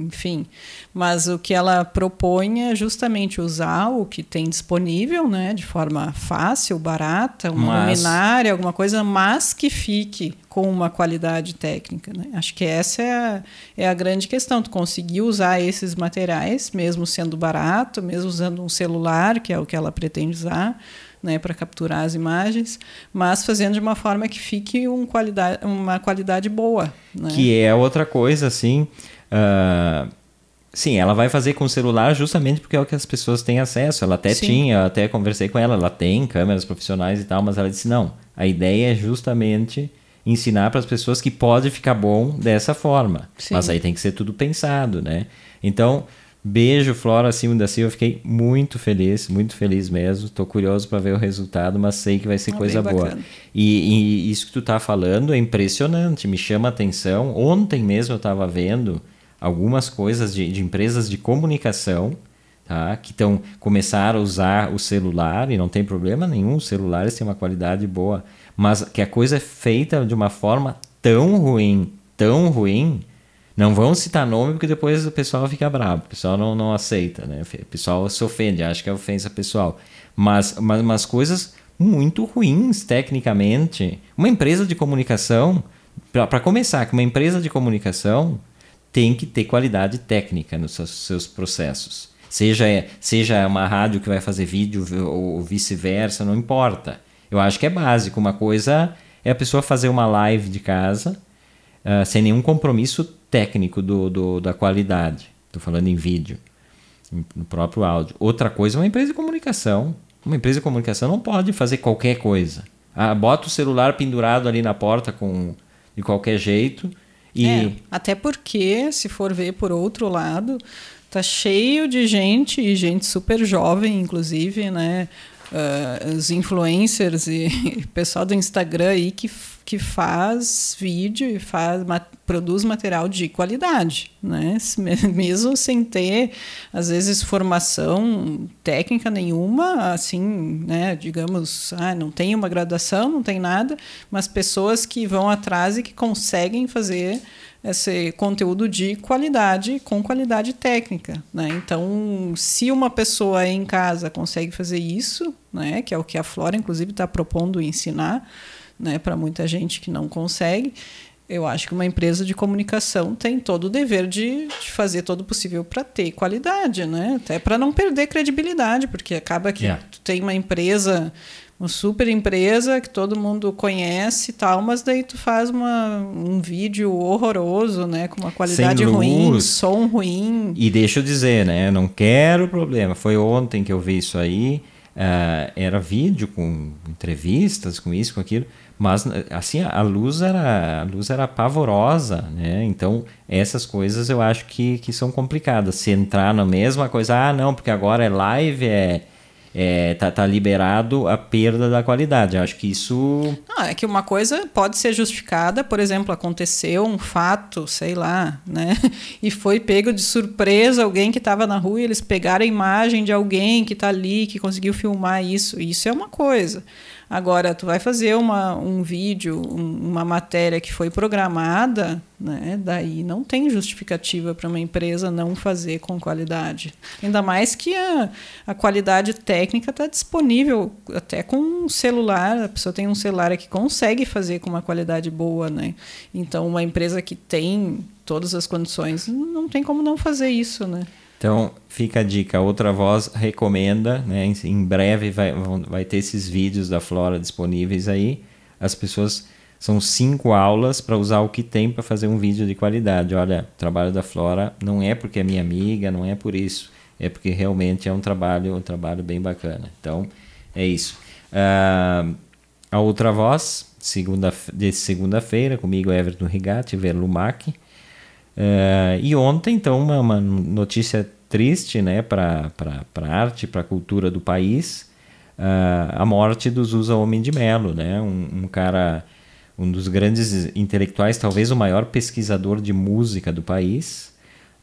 enfim. Mas o que ela propõe é justamente usar o que tem disponível, né, de forma fácil, barata, uma mas... luminária, alguma coisa, mas que fique com uma qualidade técnica. Né? Acho que essa é a, é a grande questão. Tu conseguir usar esses materiais, mesmo sendo barato, mesmo usando um celular, que é o que ela pretende usar né, para capturar as imagens, mas fazendo de uma forma que fique um qualidade, uma qualidade boa. Né? Que é outra coisa, assim. Uh, sim, ela vai fazer com o celular justamente porque é o que as pessoas têm acesso. Ela até sim. tinha, até conversei com ela, ela tem câmeras profissionais e tal, mas ela disse: não, a ideia é justamente ensinar para as pessoas que pode ficar bom dessa forma. Sim. Mas aí tem que ser tudo pensado, né? Então, Beijo, Flora Acima da Silva. Fiquei muito feliz, muito feliz mesmo. Estou curioso para ver o resultado, mas sei que vai ser ah, coisa boa. E, e, isso que tu tá falando é impressionante, me chama a atenção. Ontem mesmo eu estava vendo algumas coisas de, de, empresas de comunicação tá? que estão começaram a usar o celular e não tem problema nenhum, os celulares têm uma qualidade boa, mas que a coisa é feita de uma forma tão ruim, tão ruim não vão citar nome porque depois o pessoal fica bravo, o pessoal não, não aceita, né? O pessoal se ofende, acha que é ofensa pessoal. Mas, mas umas coisas muito ruins tecnicamente. Uma empresa de comunicação, para começar, que uma empresa de comunicação tem que ter qualidade técnica nos seus, seus processos. Seja, seja uma rádio que vai fazer vídeo ou vice-versa, não importa. Eu acho que é básico. Uma coisa é a pessoa fazer uma live de casa uh, sem nenhum compromisso técnico do, do da qualidade. Estou falando em vídeo, no próprio áudio. Outra coisa é uma empresa de comunicação. Uma empresa de comunicação não pode fazer qualquer coisa. Ah, bota o celular pendurado ali na porta com de qualquer jeito. E... É, até porque, se for ver por outro lado, tá cheio de gente, e gente super jovem, inclusive, né? Uh, os influencers e <laughs> pessoal do Instagram aí que, que faz vídeo e faz, produz material de qualidade, né? <laughs> Mesmo sem ter, às vezes, formação técnica nenhuma, assim, né? Digamos, ah, não tem uma graduação, não tem nada, mas pessoas que vão atrás e que conseguem fazer esse conteúdo de qualidade, com qualidade técnica. Né? Então, se uma pessoa em casa consegue fazer isso, né, que é o que a Flora, inclusive, está propondo ensinar né, para muita gente que não consegue, eu acho que uma empresa de comunicação tem todo o dever de, de fazer todo o possível para ter qualidade, né? até para não perder credibilidade, porque acaba que yeah. tu tem uma empresa uma super empresa que todo mundo conhece e tal, mas daí tu faz uma, um vídeo horroroso, né? Com uma qualidade ruim, som ruim. E deixa eu dizer, né? Não quero problema. Foi ontem que eu vi isso aí. Uh, era vídeo com entrevistas, com isso, com aquilo, mas assim a luz era a luz era pavorosa, né? Então essas coisas eu acho que, que são complicadas. Se entrar na mesma coisa, ah não, porque agora é live, é é, tá, tá liberado a perda da qualidade. Eu acho que isso. É que uma coisa pode ser justificada, por exemplo, aconteceu um fato, sei lá, né? <laughs> E foi pego de surpresa alguém que estava na rua e eles pegaram a imagem de alguém que está ali, que conseguiu filmar isso. Isso é uma coisa. Agora, tu vai fazer uma, um vídeo, um, uma matéria que foi programada, né? daí não tem justificativa para uma empresa não fazer com qualidade. Ainda mais que a, a qualidade técnica está disponível até com um celular, a pessoa tem um celular que consegue fazer com uma qualidade boa. Né? Então, uma empresa que tem todas as condições, não tem como não fazer isso. Né? Então, fica a dica. Outra Voz recomenda, né? Em breve vai, vai ter esses vídeos da Flora disponíveis aí. As pessoas são cinco aulas para usar o que tem para fazer um vídeo de qualidade. Olha, o trabalho da Flora não é porque é minha amiga, não é por isso, é porque realmente é um trabalho, um trabalho bem bacana. Então, é isso. Uh, a outra voz, segunda, de segunda-feira, comigo Everton Rigatti, Verlumac. Uh, e ontem, então, uma, uma notícia triste né, para a arte, para a cultura do país, uh, a morte do Zusa Homem de Melo, né, um, um cara um dos grandes intelectuais, talvez o maior pesquisador de música do país.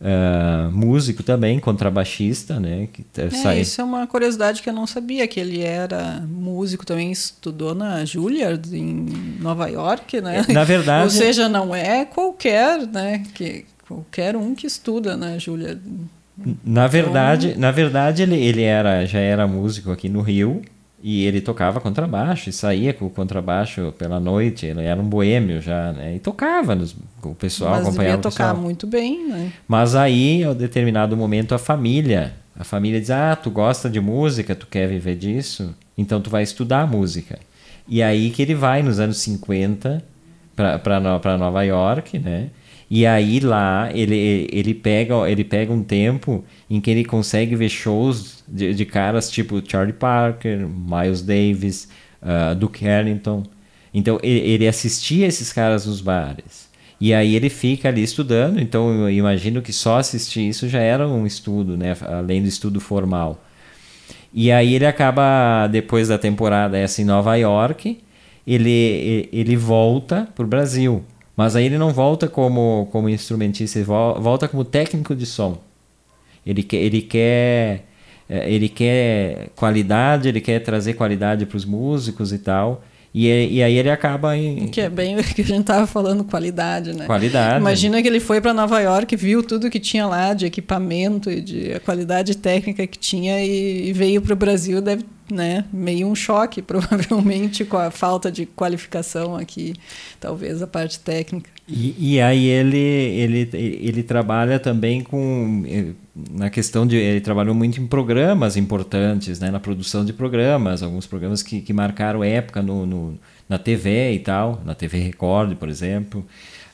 Uh, músico também, contrabaixista, né? Que é, sai... Isso é uma curiosidade que eu não sabia, que ele era músico também, estudou na Juilliard, em Nova York, né? Na verdade... <laughs> Ou seja, não é qualquer, né? Que, qualquer um que estuda na Juilliard. Na verdade, então... na verdade ele, ele era, já era músico aqui no Rio, e ele tocava contrabaixo e saía com o contrabaixo pela noite. Ele era um boêmio já, né? E tocava, nos, o pessoal Mas acompanhava devia tocar muito bem, né? Mas aí, a determinado momento, a família, a família diz: "Ah, tu gosta de música, tu quer viver disso? Então tu vai estudar música". E aí que ele vai nos anos 50 para Nova York, né? E aí lá ele, ele, pega, ele pega um tempo em que ele consegue ver shows de, de caras tipo Charlie Parker, Miles Davis, uh, Duke Ellington. Então ele, ele assistia esses caras nos bares. E aí ele fica ali estudando, então eu imagino que só assistir isso já era um estudo, né? além do estudo formal. E aí ele acaba, depois da temporada essa em Nova York, ele, ele volta para o Brasil. Mas aí ele não volta como, como instrumentista, ele volta como técnico de som. Ele quer, ele quer, é, ele quer qualidade, ele quer trazer qualidade para os músicos e tal. E, e aí ele acaba em... Que é bem o que a gente estava falando, qualidade, né? Qualidade. Imagina que ele foi para Nova York, viu tudo que tinha lá de equipamento e de a qualidade técnica que tinha e, e veio para o Brasil, deve né, meio um choque, <laughs> provavelmente, com a falta de qualificação aqui, talvez a parte técnica. E, e aí ele, ele, ele trabalha também com eh, na questão de ele trabalhou muito em programas importantes, né, na produção de programas, alguns programas que, que marcaram época no, no na TV e tal, na TV Record, por exemplo.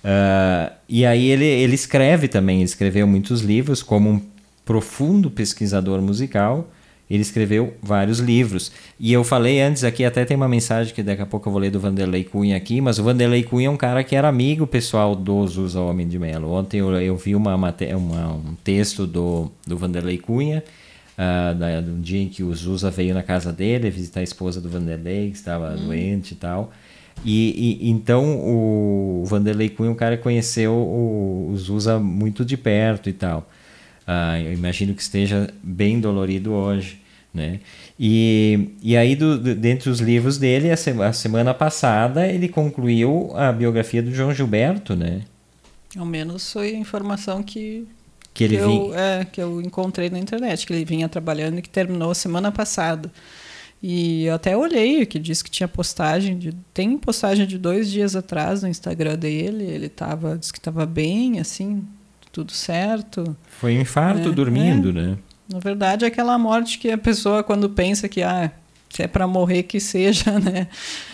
Uh, e aí ele, ele escreve também, ele escreveu muitos livros como um profundo pesquisador musical ele escreveu vários livros. E eu falei antes aqui, até tem uma mensagem que daqui a pouco eu vou ler do Vanderlei Cunha aqui, mas o Vanderlei Cunha é um cara que era amigo pessoal do Zusa Homem de Melo. Ontem eu, eu vi uma, uma, um texto do, do Vanderlei Cunha, uh, da, do dia em que o Zusa veio na casa dele visitar a esposa do Vanderlei, que estava hum. doente e tal. E, e, então o Vanderlei Cunha, um cara que conheceu o, o Zusa muito de perto e tal. Uh, eu imagino que esteja bem dolorido hoje. Né? E, e aí, do, do, dentre os livros dele, a, se, a, semana passada, ele concluiu a biografia do João Gilberto, né? Ao menos foi a informação que, que, ele que, eu, é, que eu encontrei na internet, que ele vinha trabalhando e que terminou semana passada. E eu até olhei, que disse que tinha postagem, de, tem postagem de dois dias atrás no Instagram dele, ele tava, disse que estava bem, assim, tudo certo. Foi um infarto é, dormindo, é. né? Na verdade, é aquela morte que a pessoa, quando pensa que ah, se é para morrer, que seja, <laughs> né?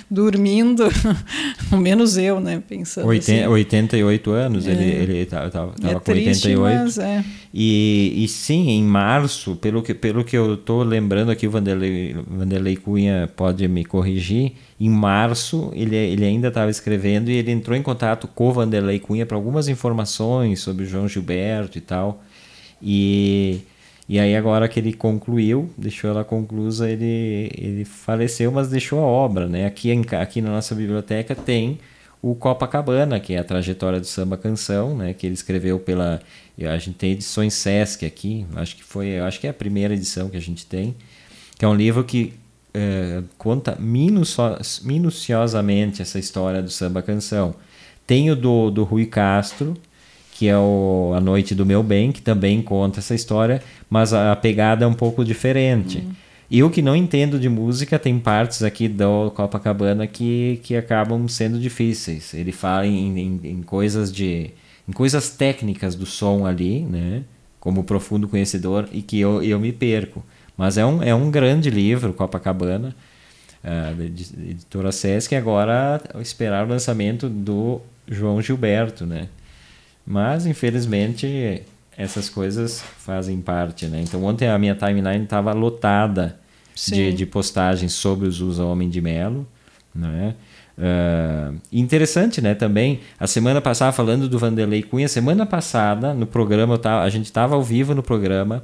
Dormindo, <laughs> menos eu, né? Pensando Oiten, assim. 88 anos, é. ele, ele tava, tava é com triste, 88. Mas é. e, e sim, em março, pelo que, pelo que eu tô lembrando aqui, o Vanderlei, Vanderlei Cunha pode me corrigir, em março ele, ele ainda estava escrevendo e ele entrou em contato com o Vanderlei Cunha para algumas informações sobre o João Gilberto e tal. E, e aí agora que ele concluiu, deixou ela conclusa, ele, ele faleceu, mas deixou a obra. Né? Aqui, aqui na nossa biblioteca tem o Copacabana, que é a trajetória do samba canção, né, que ele escreveu pela a gente tem edições Sesc aqui, acho que foi, acho que é a primeira edição que a gente tem, que é um livro que é, conta minuciosamente essa história do samba canção. Tem o do, do Rui Castro, que é o A Noite do Meu Bem, que também conta essa história, mas a, a pegada é um pouco diferente. Uhum. Eu que não entendo de música, tem partes aqui do Copacabana que, que acabam sendo difíceis. Ele fala em, em, em coisas de em coisas técnicas do som ali, né? Como profundo conhecedor, e que eu, eu me perco. Mas é um, é um grande livro, Copacabana. uh, da editora Sesc, agora esperar o lançamento do João Gilberto, né? Mas, infelizmente, essas coisas fazem parte, né? Então, ontem a minha timeline estava lotada de, de, postagens sobre os Usa Homem de Melo, né? Uh, interessante, né? Também, a semana passada, falando do Vanderlei Cunha, semana passada, no programa, tava, a gente estava ao vivo no programa,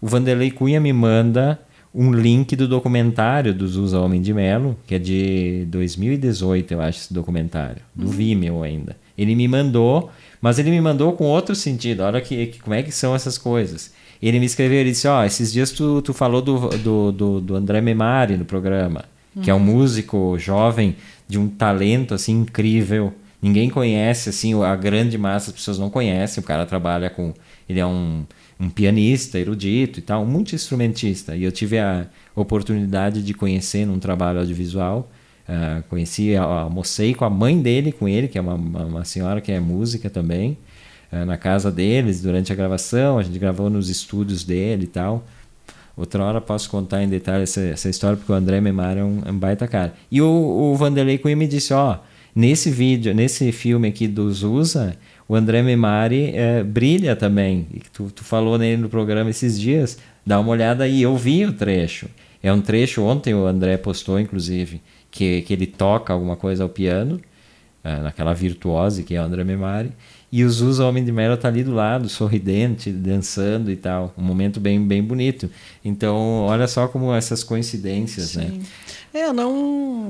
o Vanderlei Cunha me manda um link do documentário dos Usa Homem de Melo, que é de 2018, eu acho, esse documentário, do uhum. Vimeo ainda. Ele me mandou, mas ele me mandou com outro sentido. Olha que, que como é que são essas coisas. Ele me escreveu, ele disse, ó, oh, esses dias tu, tu falou do, do, do, do André Memari no programa, uhum. que é um uhum. músico jovem de um talento assim incrível. Ninguém conhece, assim, a grande massa das pessoas não conhece. O cara trabalha com. Ele é um, um pianista erudito e tal, um multi-instrumentista. E eu tive a oportunidade de conhecer num trabalho audiovisual. Uh, conheci, almocei com a mãe dele, com ele, que é uma, uma, senhora que é música também, uh, na casa deles durante a gravação. A gente gravou nos estúdios dele e tal. Outra hora posso contar em detalhe essa, essa história, porque o André Memar é um, é um baita cara. E o, o Vanderlei Cunha me disse, ó, nesse vídeo, nesse filme aqui do Zusa, o André Memari é, brilha também. Tu, tu falou nele no programa esses dias, dá uma olhada aí, eu vi o trecho. É um trecho, ontem o André postou, inclusive, que, que ele toca alguma coisa ao piano, é, naquela virtuose que é o André Memari, e o Zusa Homem de Melo tá ali do lado, sorridente, dançando e tal. Um momento bem, bem bonito. Então, olha só como essas coincidências, né? Sim. né? É, eu não,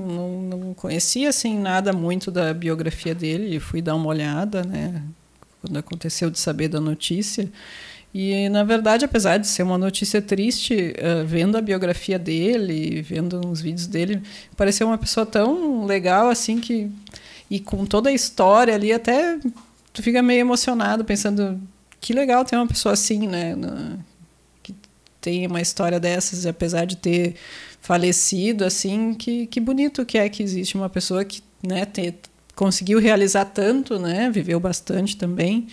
não, não conhecia assim nada muito da biografia dele, fui dar uma olhada, né? Quando aconteceu de saber da notícia. E, na verdade, apesar de ser uma notícia triste, uh, vendo a biografia dele, vendo uns vídeos dele, pareceu uma pessoa tão legal assim que. E com toda a história ali, até tu fica meio emocionado pensando que legal ter uma pessoa assim, né? que tem uma história dessas, apesar de ter falecido, assim, que, que bonito que é que existe uma pessoa que, né, ter, conseguiu realizar tanto, né? Viveu bastante também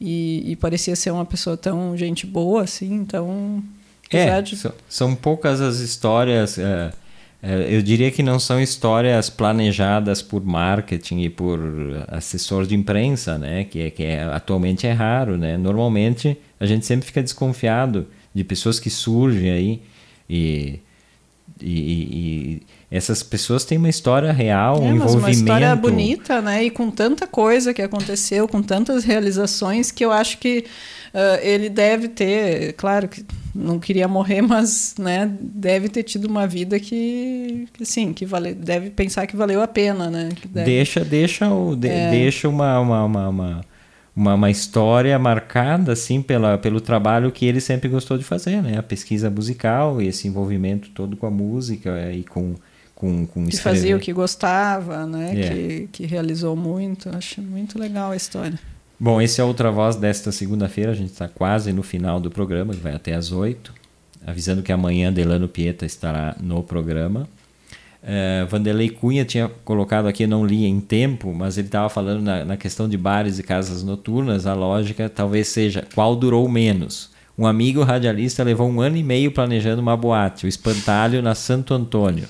e, e, parecia ser uma pessoa tão gente boa, assim, então... É, de... são, são poucas as histórias... É é, eu diria que não são histórias planejadas por marketing e por assessor de imprensa, né? Que, é, que é, atualmente é raro, né? Normalmente a gente sempre fica desconfiado de pessoas que surgem aí e, e, e essas pessoas têm uma história real, é, um envolvimento. Uma história bonita, né? E com tanta coisa que aconteceu, com tantas realizações que eu acho que uh, ele deve ter, claro que não queria morrer, <laughs> mas né, deve ter tido uma vida que, que sim, que vale, deve pensar que valeu a pena, né? Deixa, deixa, o, de, é. deixa uma, uma, uma, uma, uma, uma história marcada assim pela, pelo trabalho que ele sempre gostou de fazer, né? A pesquisa musical e esse envolvimento todo com a música e com com, com que fazia o que gostava, né? É. Que, que realizou muito. Acho muito legal a história. Bom, esse é Outra Voz desta segunda-feira. A gente está quase no final do programa, que vai até às oito. Avisando que amanhã Delano Pieta estará no programa. Uh, Vanderlei Cunha tinha colocado aqui, não li em tempo, mas ele estava falando na, na, questão de bares e casas noturnas. A lógica talvez seja qual durou menos. Um amigo radialista levou um ano e meio planejando uma boate, o Espantalho, na Santo Antônio.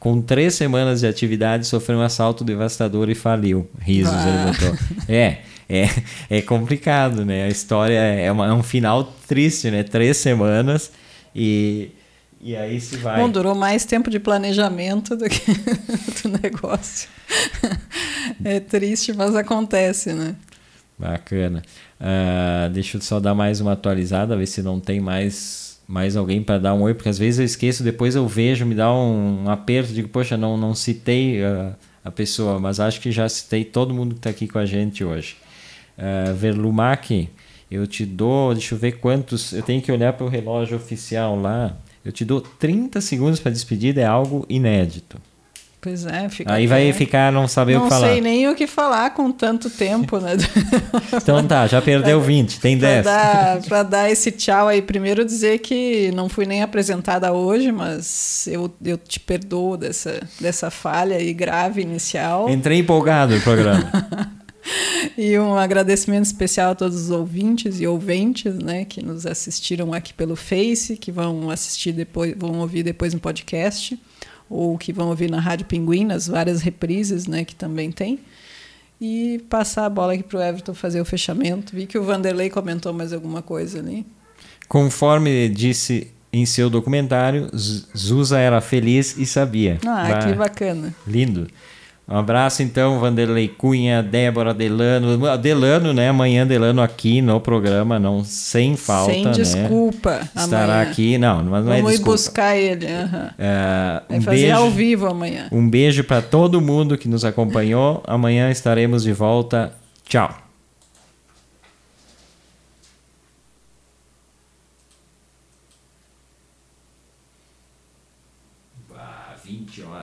Com três semanas de atividade, sofreu um assalto devastador e faliu. Risos, ah. ele botou. É, é, é complicado, né? A história é, uma, é um final triste, né? Três semanas e, e aí se vai. Bom, durou mais tempo de planejamento do que <laughs> do negócio. É triste, mas acontece, né? Bacana. Uh, deixa eu só dar mais uma atualizada, ver se não tem mais mais alguém para dar um oi, porque às vezes eu esqueço, depois eu vejo, me dá um, aperto, digo, poxa, não, não citei uh, a pessoa, mas acho que já citei todo mundo que está aqui com a gente hoje. Uh, Verlumac, eu te dou, deixa eu ver quantos, eu tenho que olhar para o relógio oficial lá, eu te dou 30 segundos para despedida, é algo inédito. Pois é, fica Aí vai ficar não saber não o que falar. Não sei nem o que falar com tanto tempo, né? <laughs> então tá, já perdeu 20, tem 10. Para <laughs> dar esse tchau aí, primeiro dizer que não fui nem apresentada hoje, mas eu, eu te perdoo dessa, dessa falha aí grave inicial. Entrei empolgado no programa. <laughs> e um agradecimento especial a todos os ouvintes e ouventes, né, que nos assistiram aqui pelo Face, que vão assistir depois, vão ouvir depois no podcast. Ou que vão ouvir na Rádio Pinguim, nas várias reprises né, que também tem. E passar a bola aqui para o Everton fazer o fechamento. Vi que o Vanderlei comentou mais alguma coisa ali. Conforme disse em seu documentário, Zusa era feliz e sabia. Ah, bah, que bacana. Lindo. Um abraço então, Vanderlei Cunha, Débora Delano. Delano, né? Amanhã Delano aqui no programa, não sem falta, sem né? desculpa. Né? Estará amanhã. aqui, não, mas não Vamos é desculpa. Vamos ir buscar ele. Uhum. Uh, um fazer beijo, ao vivo amanhã. Um beijo para todo mundo que nos acompanhou. Amanhã estaremos de volta. Tchau.